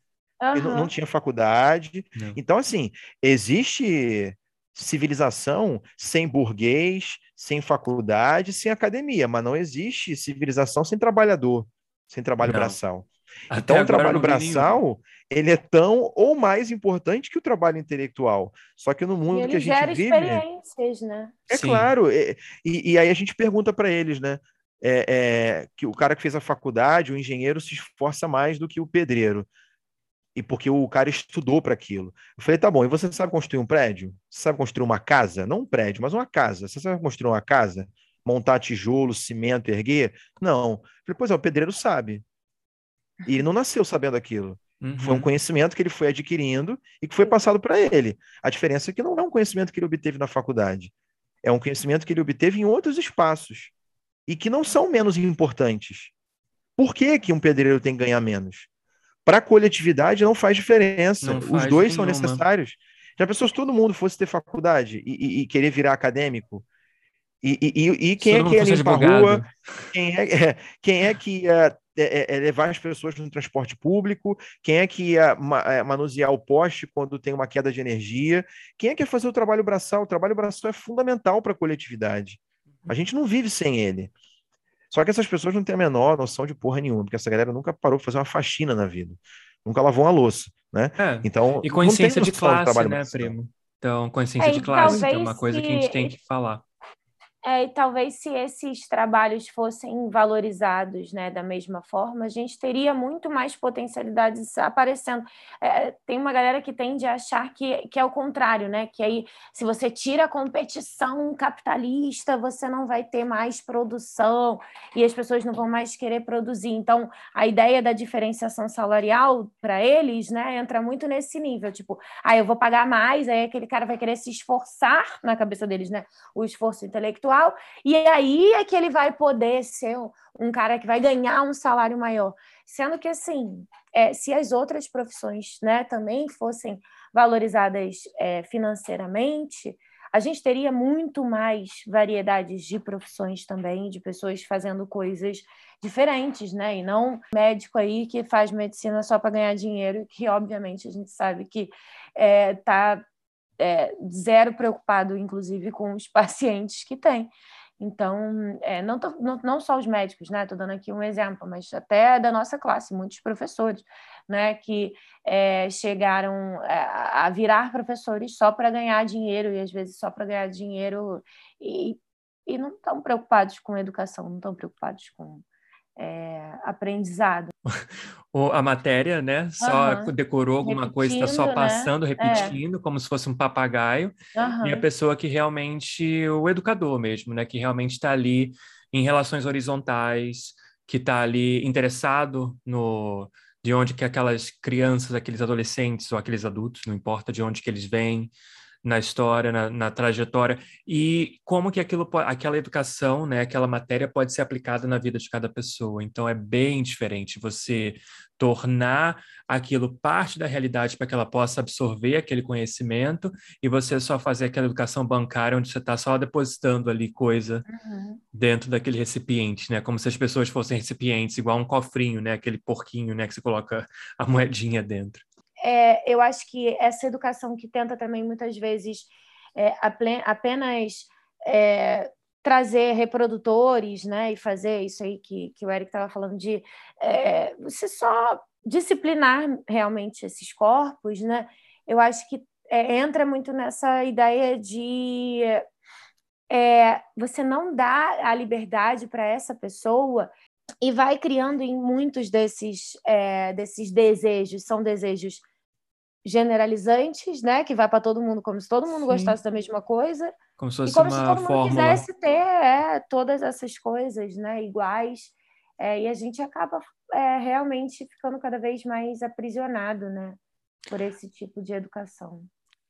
S1: E não, não tinha faculdade.
S3: Não.
S1: Então, assim, existe civilização sem burguês, sem faculdade, sem academia, mas não existe civilização sem trabalhador, sem trabalho
S3: Não.
S1: braçal.
S3: Até
S1: Então, o trabalho braçal, ele é tão ou mais importante que o trabalho intelectual. Só que no
S2: E
S1: mundo que a gente
S2: gera
S1: vive,
S2: experiências, né?
S1: é
S3: Sim.
S1: claro, é- e, e aí a gente pergunta para eles, né? é, é, que o cara que fez a faculdade, o engenheiro, se esforça mais do que o pedreiro. E porque o cara estudou para aquilo. Eu falei, tá bom, e você sabe construir um prédio? Você sabe construir uma casa? Não um prédio, mas uma casa. Você sabe construir uma casa? Montar tijolo, cimento, erguer? Não. Eu falei, pois é, o pedreiro sabe. E ele não nasceu sabendo aquilo. Foi um
S3: Uhum.
S1: conhecimento que ele foi adquirindo e que foi passado para ele. A diferença é que não é um conhecimento que ele obteve na faculdade. É um conhecimento que ele obteve em outros espaços e que não são menos importantes. Por que, que um pedreiro tem que ganhar menos? Para a coletividade não faz diferença.
S3: Não
S1: Os
S3: faz
S1: dois são
S3: nenhuma.
S1: necessários. Já pensou se todo mundo fosse ter faculdade e, e- e querer virar acadêmico? E, e- e- e quem
S3: Se
S1: é que ia limpar a rua? Quem é, é, quem é que ia é, é, levar as pessoas no transporte público? Quem é que ia ma- é, manusear o poste quando tem uma queda de energia? Quem é que ia fazer o trabalho braçal? O trabalho braçal é fundamental para a coletividade. A gente não vive sem ele. Só que essas pessoas não têm a menor noção de porra nenhuma, porque essa galera nunca parou para fazer uma faxina na vida. nunca lavou uma louça, né?
S3: É.
S1: Então,
S3: e consciência de classe, né, primo? Então, consciência
S2: É,
S3: de classe, que é uma coisa que a gente tem que falar.
S2: É, e talvez se esses trabalhos fossem valorizados né, da mesma forma, a gente teria muito mais potencialidades aparecendo. É, tem uma galera que tende a achar que, que é o contrário, né? Que aí, se você tira a competição capitalista, você não vai ter mais produção e as pessoas não vão mais querer produzir. Então, a ideia da diferenciação salarial para eles né, entra muito nesse nível, tipo, ah, eu vou pagar mais, aí aquele cara vai querer se esforçar na cabeça deles, né? O esforço intelectual e aí é que ele vai poder ser um, um cara que vai ganhar um salário maior. Sendo que, assim, é, se as outras profissões né, também fossem valorizadas é, financeiramente, a gente teria muito mais variedades de profissões também, de pessoas fazendo coisas diferentes, né? E não médico aí que faz medicina só para ganhar dinheiro, que obviamente a gente sabe que está é, zero preocupado, inclusive, com os [LAUGHS] pacientes que tem. Então, é, não, tô, não, não, só os médicos, né? Estou dando aqui um exemplo, mas até da nossa classe, muitos professores, né? Que é, chegaram é, a virar professores só para ganhar dinheiro e às vezes só para ganhar dinheiro e, e não estão preocupados com educação, não estão preocupados com é, aprendizado.
S3: A matéria, né? Só uhum. decorou alguma repetindo, coisa, está só passando, né? repetindo, é. como se fosse um papagaio. Uhum. E a pessoa que realmente, o educador mesmo, né? Que realmente está ali em relações horizontais, que está ali interessado no de onde que aquelas crianças, aqueles adolescentes ou aqueles adultos, não importa de onde que eles vêm, na história, na, na, trajetória, e como que aquilo, aquela educação, né, aquela matéria pode ser aplicada na vida de cada pessoa. Então é bem diferente você tornar aquilo parte da realidade para que ela possa absorver aquele conhecimento e você só fazer aquela educação bancária onde você está só depositando ali coisa uhum. dentro daquele recipiente, né? Como se as pessoas fossem recipientes, igual um cofrinho, né? Aquele porquinho, né? Que você coloca a moedinha dentro
S2: é, eu acho que essa educação que tenta também muitas vezes é, apenas é, trazer reprodutores, né, e fazer isso aí que, que o Eric estava falando de é, você só disciplinar realmente esses corpos, né? Eu acho que é, entra muito nessa ideia de é, você não dá a liberdade para essa pessoa e vai criando em muitos desses, é, desses desejos, são desejos generalizantes, né? Que vai para todo mundo, como se todo mundo Sim. gostasse da mesma coisa.
S3: Como se fosse
S2: e como
S3: uma
S2: se todo mundo
S3: fórmula.
S2: quisesse ter é, todas essas coisas, né? Iguais. É, e a gente acaba é, realmente ficando cada vez mais aprisionado, né? Por esse tipo de educação.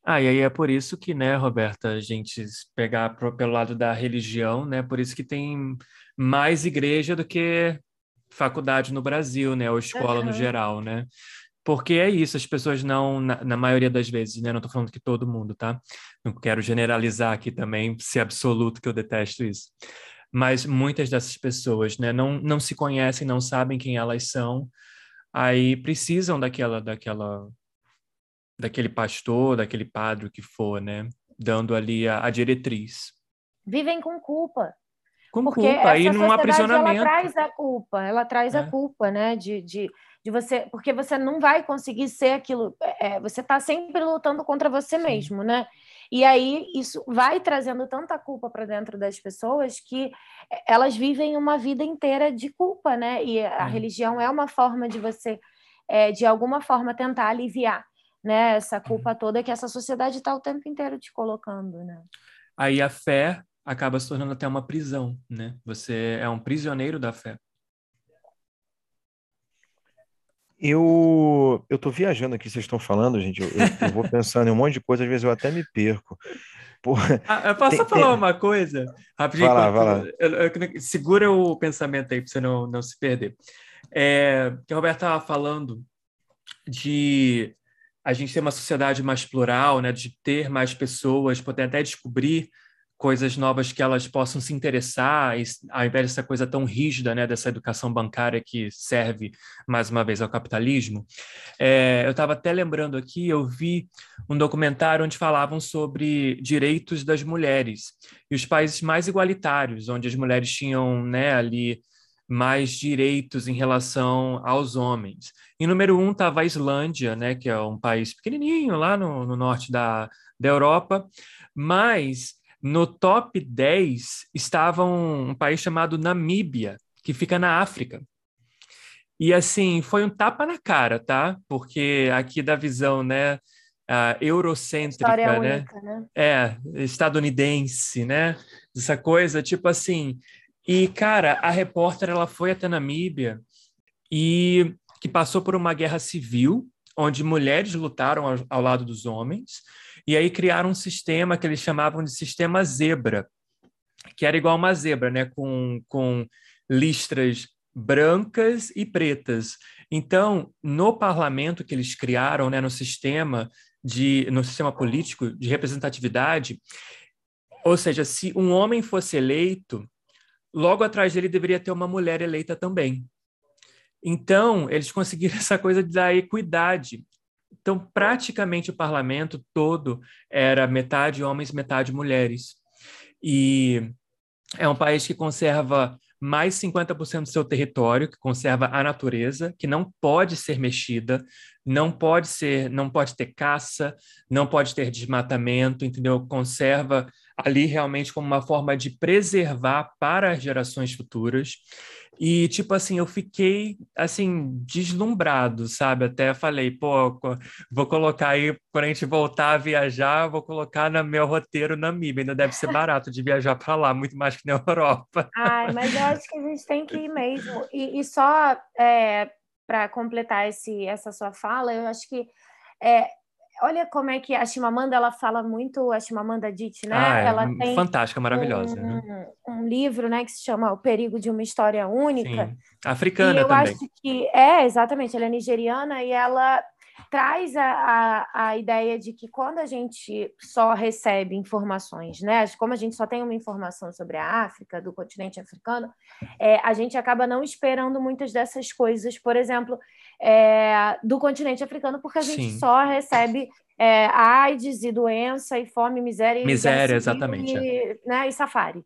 S3: Ah, e aí é por isso que, né, Roberta, a gente pegar pro, pelo lado da religião, né? Por isso que tem mais igreja do que faculdade no Brasil, né? Ou escola uhum. no geral, né? Porque é isso, as pessoas não, na, na maioria das vezes, né? Não estou falando que todo mundo, tá? Não quero generalizar aqui também, ser absoluto que eu detesto isso. Mas muitas dessas pessoas, né, não, não se conhecem, não sabem quem elas são, aí precisam daquela, daquela, daquele pastor, daquele padre, que for, né? Dando ali a, a diretriz.
S2: Vivem com culpa.
S3: Com Porque culpa, e num aprisionamento.
S2: Ela traz a culpa, ela traz é. a culpa, né? De, de de você, porque você não vai conseguir ser aquilo, é, é você está sempre lutando contra você Sim. mesmo, né? E aí isso vai trazendo tanta culpa para dentro das pessoas que é, elas vivem uma vida inteira de culpa, né? E a é. religião é uma forma de você, é, de alguma forma, tentar aliviar, né? Essa culpa uhum. toda que essa sociedade está o tempo inteiro te colocando, né?
S3: Aí a fé acaba se tornando até uma prisão, né? Você é um prisioneiro da fé.
S1: Eu, eu tô viajando aqui, vocês estão falando, gente. Eu, eu, vou pensando em um monte de coisa, às vezes eu até me perco.
S3: Porra, [LAUGHS] ah, eu posso tem, falar tem... uma coisa?
S1: Rapidinho. Vai lá, vai lá.
S3: Eu, segura o pensamento aí para você não, não se perder. É, que o Roberto estava falando de a gente ter uma sociedade mais plural, né, de ter mais pessoas, poder até descobrir coisas novas que elas possam se interessar, ao invés dessa coisa tão rígida, né, dessa educação bancária que serve, mais uma vez, ao capitalismo. É, eu estava até lembrando aqui, eu vi um documentário onde falavam sobre direitos das mulheres e os países mais igualitários, onde as mulheres tinham né, ali mais direitos em relação aos homens. Em número um estava a Islândia, né, que é um país pequenininho lá no, no norte da, da Europa, mas no top 10 estava um, um país chamado Namíbia, que fica na África. E assim, foi um tapa na cara, tá? Porque aqui da visão, né, uh, eurocêntrica, né? Única, né? É, estadunidense, né? Essa coisa, tipo assim. E, cara, a repórter, ela foi até Namíbia e que passou por uma guerra civil, onde mulheres lutaram ao, ao lado dos homens, e aí criaram um sistema que eles chamavam de sistema zebra, que era igual uma zebra, né? Com, com listras brancas e pretas. Então, no parlamento que eles criaram, né, no sistema de no sistema político de representatividade, ou seja, se um homem fosse eleito, logo atrás dele deveria ter uma mulher eleita também. Então, eles conseguiram [LAUGHS] essa coisa da equidade. Então, praticamente o parlamento todo era metade homens, metade mulheres. E é um país que conserva mais 50% do seu território, que conserva a natureza, que não pode ser mexida, não pode ser, não pode ter caça, não pode ter desmatamento, entendeu? Conserva ali realmente como uma forma de preservar para as gerações futuras. E, tipo assim, eu fiquei, assim, deslumbrado, sabe? Até falei, pô, vou colocar aí, quando a gente voltar a viajar, vou colocar no meu roteiro Namíbia. Ainda deve ser barato de viajar para lá, muito mais que na [LAUGHS] Europa.
S2: Ai, mas eu acho que a gente tem que ir mesmo. E, e só é, para completar esse, essa sua fala, eu acho que é, olha como é que a Chimamanda ela fala muito, a Chimamanda Adichie, né?
S3: Ah,
S2: é ela
S3: tem fantástica, maravilhosa.
S2: Um, né? um, livro, né, que se chama O Perigo de uma História Única.
S3: Sim. Africana
S2: e eu
S3: também.
S2: acho que é exatamente, ela é nigeriana e ela traz a, a, a, ideia de que quando a gente só recebe informações, né, como a gente só tem uma informação sobre a África, do continente africano, é, a gente acaba não esperando muitas dessas coisas, por exemplo, é, do continente africano, porque a gente Sim. só recebe é, AIDS e doença e fome, miséria,
S3: miséria, exatamente,
S2: e, né, e safari.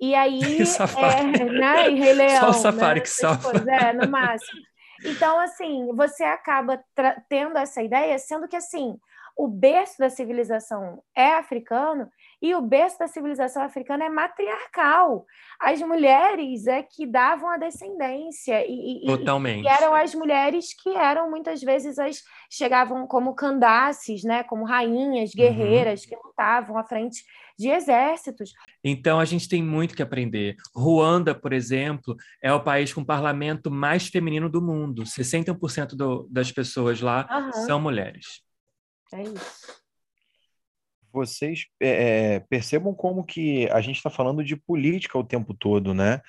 S2: E aí, [LAUGHS] é, né, e Rei Leão, [LAUGHS]
S3: só o safari
S2: né,
S3: que salva.
S2: É, no [LAUGHS] máximo. Então, assim, você acaba tendo essa ideia, sendo que, assim, o berço da civilização é africano e o berço da civilização africana é matriarcal. As mulheres é que davam a descendência e,
S3: Totalmente.
S2: e eram as mulheres que eram muitas vezes as chegavam como candaces, né, como rainhas, uhum. guerreiras uhum. que lutavam à frente de exércitos.
S3: Então a gente tem muito que aprender. Ruanda, por exemplo, é o país com o parlamento mais feminino do mundo. 61% do, das pessoas lá uhum. são mulheres.
S2: É isso.
S1: Vocês é, percebam como que a gente está falando de política o tempo todo, né?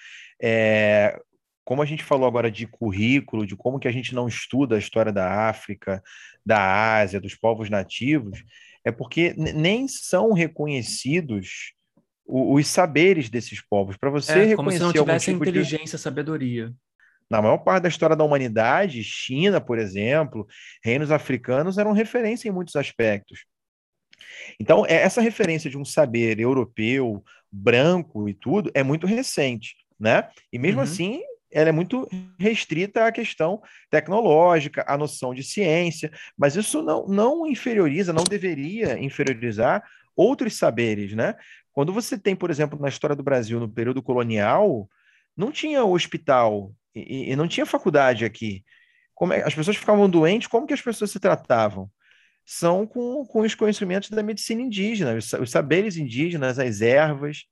S1: É, como a gente falou agora de currículo, de como que a gente não estuda a história da África, da Ásia, dos povos nativos, é porque nem são reconhecidos os, saberes desses povos. Para você é, reconhecer como se
S3: não tivesse tipo inteligência, de... sabedoria.
S1: Na maior parte da história da humanidade, China, por exemplo, reinos africanos eram referência em muitos aspectos. Então, é, essa referência de um saber europeu, branco e tudo, é muito recente, né? E mesmo uhum. assim, ela é muito restrita à questão tecnológica, à noção de ciência, mas isso não, não inferioriza, não deveria inferiorizar outros saberes, né? Quando você tem, por exemplo, na história do Brasil, no período colonial, não tinha hospital, e, e não tinha faculdade aqui. Como é, as pessoas ficavam doentes, como que as pessoas se tratavam? São com, com os conhecimentos da medicina indígena, os, os saberes indígenas, as ervas,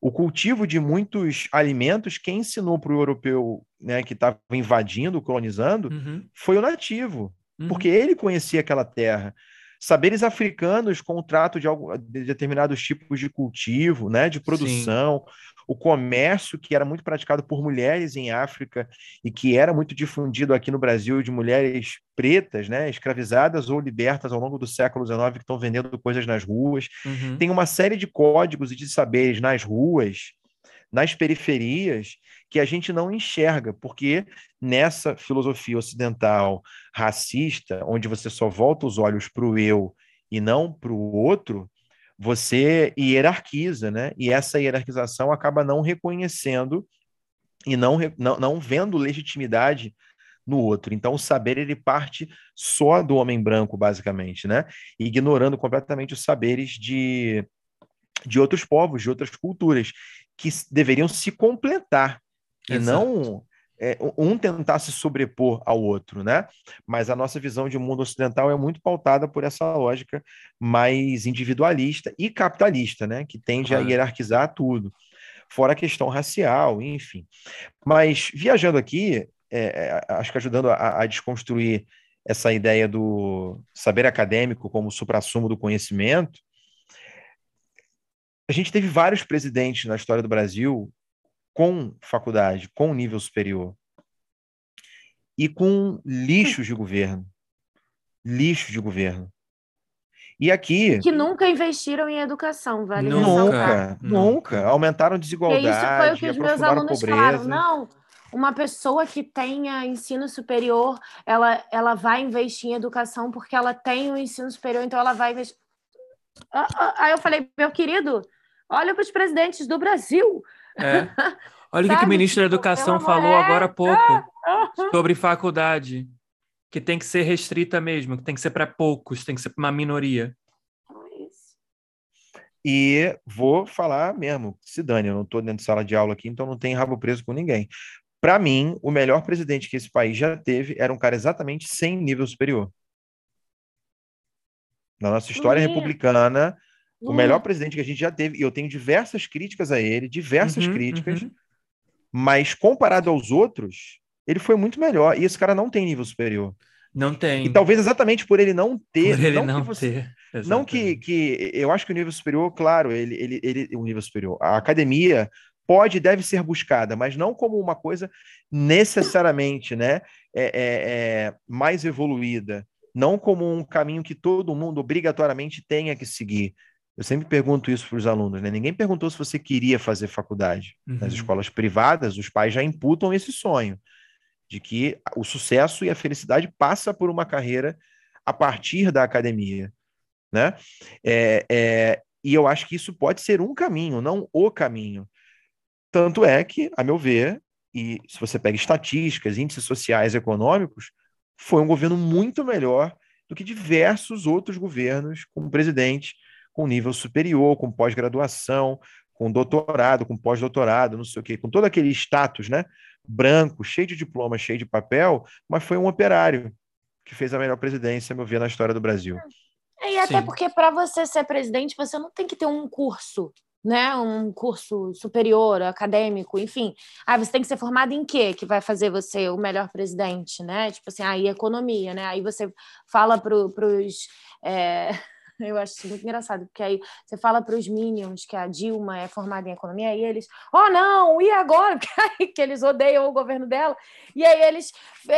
S1: o cultivo de muitos alimentos, quem ensinou para o europeu né, que estava invadindo, colonizando, uhum. foi o nativo, uhum. porque ele conhecia aquela terra. Saberes africanos com o trato de, algo, de determinados tipos de cultivo, né, de produção, Sim o comércio que era muito praticado por mulheres em África e que era muito difundido aqui no Brasil de mulheres pretas, né, escravizadas ou libertas ao longo do século XIX que estão vendendo coisas nas ruas. Uhum. Tem uma série de códigos e de saberes nas ruas, nas periferias, que a gente não enxerga, porque nessa filosofia ocidental racista, onde você só volta os olhos para o eu e não para o outro, você hierarquiza, né? E essa hierarquização acaba não reconhecendo e não, não, não vendo legitimidade no outro. Então, o saber ele parte só do homem branco, basicamente, né? Ignorando completamente os saberes de, de outros povos, de outras culturas, que deveriam se completar Exato. e não é, um tentar se sobrepor ao outro, né? Mas a nossa visão de mundo ocidental é muito pautada por essa lógica mais individualista e capitalista, né? Que tende a hierarquizar tudo, fora a questão racial, enfim. Mas viajando aqui, é, é, acho que ajudando a, a, desconstruir essa ideia do saber acadêmico como suprassumo do conhecimento, a gente teve vários presidentes na história do Brasil com faculdade, com nível superior. E com lixos de governo. Lixo de governo. E aqui.
S2: Que nunca investiram em educação, vale
S1: Nunca, nunca. Aumentaram desigualdade. E isso foi o que os meus alunos falaram.
S2: Não, uma pessoa que tenha ensino superior, ela, ela vai investir em educação porque ela tem o um ensino superior, então ela vai investir. Ah, ah, aí eu falei, meu querido, olha para os presidentes do Brasil.
S3: É. Olha o que o ministro da Educação falou agora há pouco [LAUGHS] sobre faculdade, que tem que ser restrita mesmo, que tem que ser para poucos, tem que ser para uma minoria.
S1: E vou falar mesmo, se dane, eu não estou dentro de sala de aula aqui, então não tem rabo preso com ninguém. Para mim, o melhor presidente que esse país já teve era um cara exatamente sem nível superior. Na nossa história uhum. republicana. O melhor presidente que a gente já teve, e eu tenho diversas críticas a ele, diversas uhum, críticas, uhum. mas comparado aos outros, ele foi muito melhor. E esse cara não tem nível superior.
S3: Não tem.
S1: E talvez exatamente por ele não ter.
S3: Por ele não, não você, ter.
S1: Exatamente. Não que, que. Eu acho que o nível superior, claro, ele, ele, ele. O nível superior. A academia pode e deve ser buscada, mas não como uma coisa necessariamente né, é, é, é, mais evoluída, não como um caminho que todo mundo obrigatoriamente tenha que seguir. Eu sempre pergunto isso para os alunos, né? Ninguém perguntou se você queria fazer faculdade. Uhum. Nas escolas privadas, os pais já imputam esse sonho de que o sucesso e a felicidade passa por uma carreira a partir da academia, né? É, é, e eu acho que isso pode ser um caminho, não o caminho. Tanto é que, a meu ver, e se você pega estatísticas, índices sociais econômicos, foi um governo muito melhor do que diversos outros governos com presidente com nível superior, com pós-graduação, com doutorado, com pós-doutorado, não sei o quê, com todo aquele status, né? Branco, cheio de diploma, cheio de papel, mas foi um operário que fez a melhor presidência, a meu ver, na história do Brasil.
S2: É, e até Sim. porque para você ser presidente, você não tem que ter um curso né, um curso superior, acadêmico, enfim. Ah, você tem que ser formado em quê que vai fazer você o melhor presidente, né? Tipo assim, aí economia, né? Aí você fala para os é... Eu acho isso muito engraçado, porque aí você fala para os Minions que a Dilma é formada em economia, e eles, oh não, e agora? [LAUGHS] que eles odeiam o governo dela. E aí eles,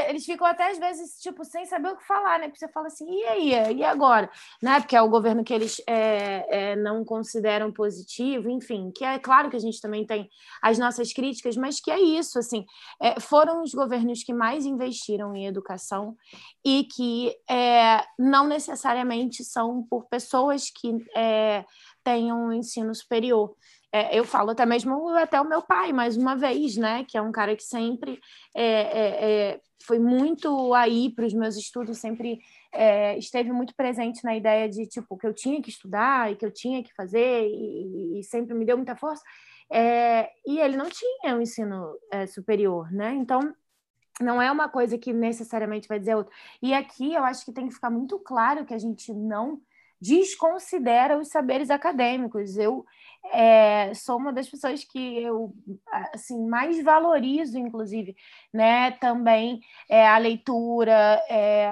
S2: eles ficam até às vezes, tipo, sem saber o que falar, né? Porque você fala assim, e aí? E agora? Né? Porque é o governo que eles é, é, não consideram positivo, enfim, que é claro que a gente também tem as nossas críticas, mas que é isso, assim, é, foram os governos que mais investiram em educação e que é, não necessariamente são por pessoas que é, tenham um ensino superior. É, eu falo até mesmo até o meu pai, mais uma vez, né? Que é um cara que sempre é, é, é foi muito aí para os meus estudos, sempre é, esteve muito presente na ideia de tipo que eu tinha que estudar e que eu tinha que fazer e, e sempre me deu muita força. e ele não tinha um ensino superior, né? Então não é uma coisa que necessariamente vai dizer outro. E aqui eu acho que tem que ficar muito claro que a gente não desconsidera os saberes acadêmicos. Eu é, sou uma das pessoas que eu assim mais valorizo, inclusive, né? Também é, a leitura, é,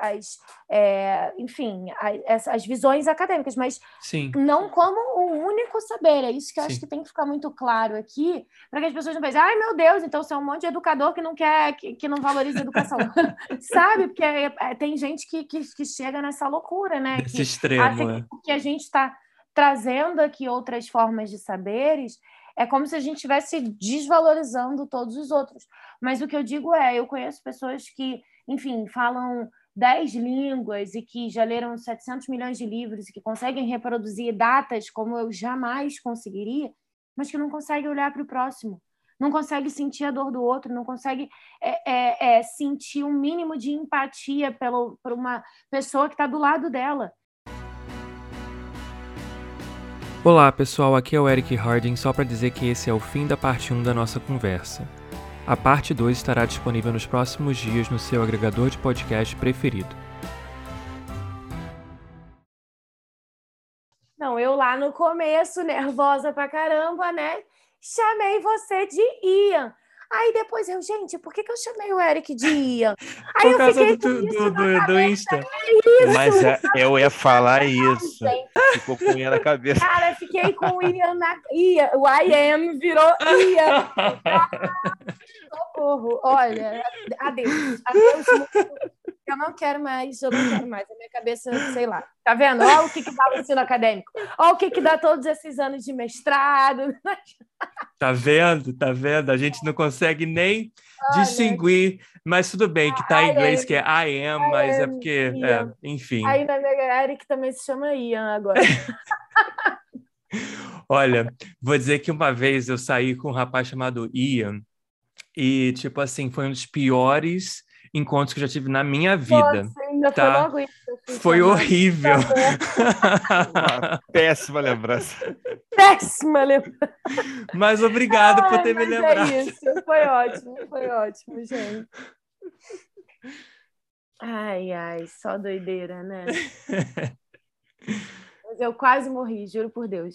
S2: as, é, enfim, as, as, visões acadêmicas, mas
S3: Sim.
S2: não como o único saber. É isso que eu Sim. acho que tem que ficar muito claro aqui, para que as pessoas não pensem, ai meu Deus, então você é um monte de educador que não quer, que, que não valoriza a educação, [LAUGHS] sabe? Porque é, tem gente que, que, que, chega nessa loucura, né?
S3: Esse que extremo,
S2: é. que a gente está trazendo aqui outras formas de saberes, é como se a gente estivesse desvalorizando todos os outros. Mas o que eu digo é, eu conheço pessoas que, enfim, falam dez línguas e que já leram 700 milhões de livros e que conseguem reproduzir datas como eu jamais conseguiria, mas que não conseguem olhar para o próximo, não consegue sentir a dor do outro, não consegue é, é, é, sentir um mínimo de empatia pelo, por uma pessoa que está do lado dela.
S3: Olá pessoal, aqui é o Eric Harding, só para dizer que esse é o fim da parte 1 da nossa conversa. A parte 2 estará disponível nos próximos dias no seu agregador de podcast preferido.
S2: Não, eu lá no começo, nervosa pra caramba, né? Chamei você de Ian. Aí depois eu, gente, por que, que eu chamei o Eric de Ian? [LAUGHS] Aí
S3: por causa do, do, do, do, Insta.
S1: É Mas é, eu ia falar isso. Ficou com Ian na cabeça.
S2: Cara, fiquei com o Ian na. Ian, o I am virou Ian. [LAUGHS] socorro. Olha, adeus. Adeus. Eu não quero mais, eu não quero mais. A minha cabeça, sei lá. Tá vendo? Olha o que, que dá o ensino acadêmico. Olha o que, que dá todos esses anos de mestrado. [LAUGHS]
S3: Tá vendo? Tá vendo? A gente não consegue nem Olha. distinguir, mas tudo bem que tá em inglês, que é I am, mas é porque, é, enfim.
S2: Aí na minha Eric também se chama Ian agora. [LAUGHS]
S3: Olha, vou dizer que uma vez eu saí com um rapaz chamado Ian, e, tipo assim, foi um dos piores encontros que eu já tive na minha vida. Nossa, ainda tá? foi logo isso. Foi horrível.
S1: Uma péssima lembrança.
S2: Péssima lembrança.
S3: Mas obrigado Ai, por ter me é lembrado.
S2: É isso, foi ótimo, foi ótimo, gente. Ai, ai, só doideira, né? Mas eu quase morri, juro por Deus.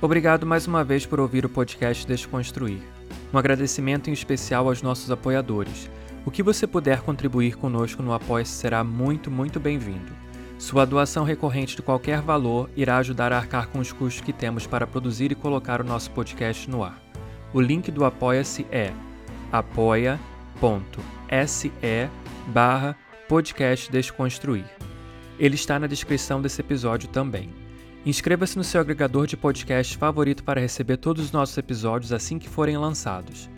S3: Obrigado mais uma vez por ouvir o podcast Desconstruir. Um agradecimento em especial aos nossos apoiadores. O que você puder contribuir conosco no apoia será muito, muito bem-vindo. Sua doação recorrente de qualquer valor irá ajudar a arcar com os custos que temos para produzir e colocar o nosso podcast no ar. O link do Apoia-se é apoia.se barra podcast Desconstruir. Ele está na descrição desse episódio também. Inscreva-se no seu agregador de podcast favorito para receber todos os nossos episódios assim que forem lançados.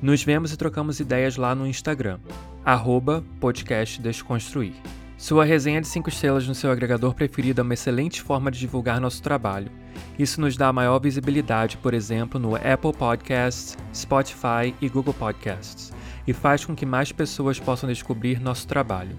S3: Nos vemos e trocamos ideias lá no Instagram, arroba podcast Desconstruir. Sua resenha de 5 estrelas no seu agregador preferido é uma excelente forma de divulgar nosso trabalho. Isso nos dá maior visibilidade, por exemplo, no Apple Podcasts, Spotify e Google Podcasts, e faz com que mais pessoas possam descobrir nosso trabalho.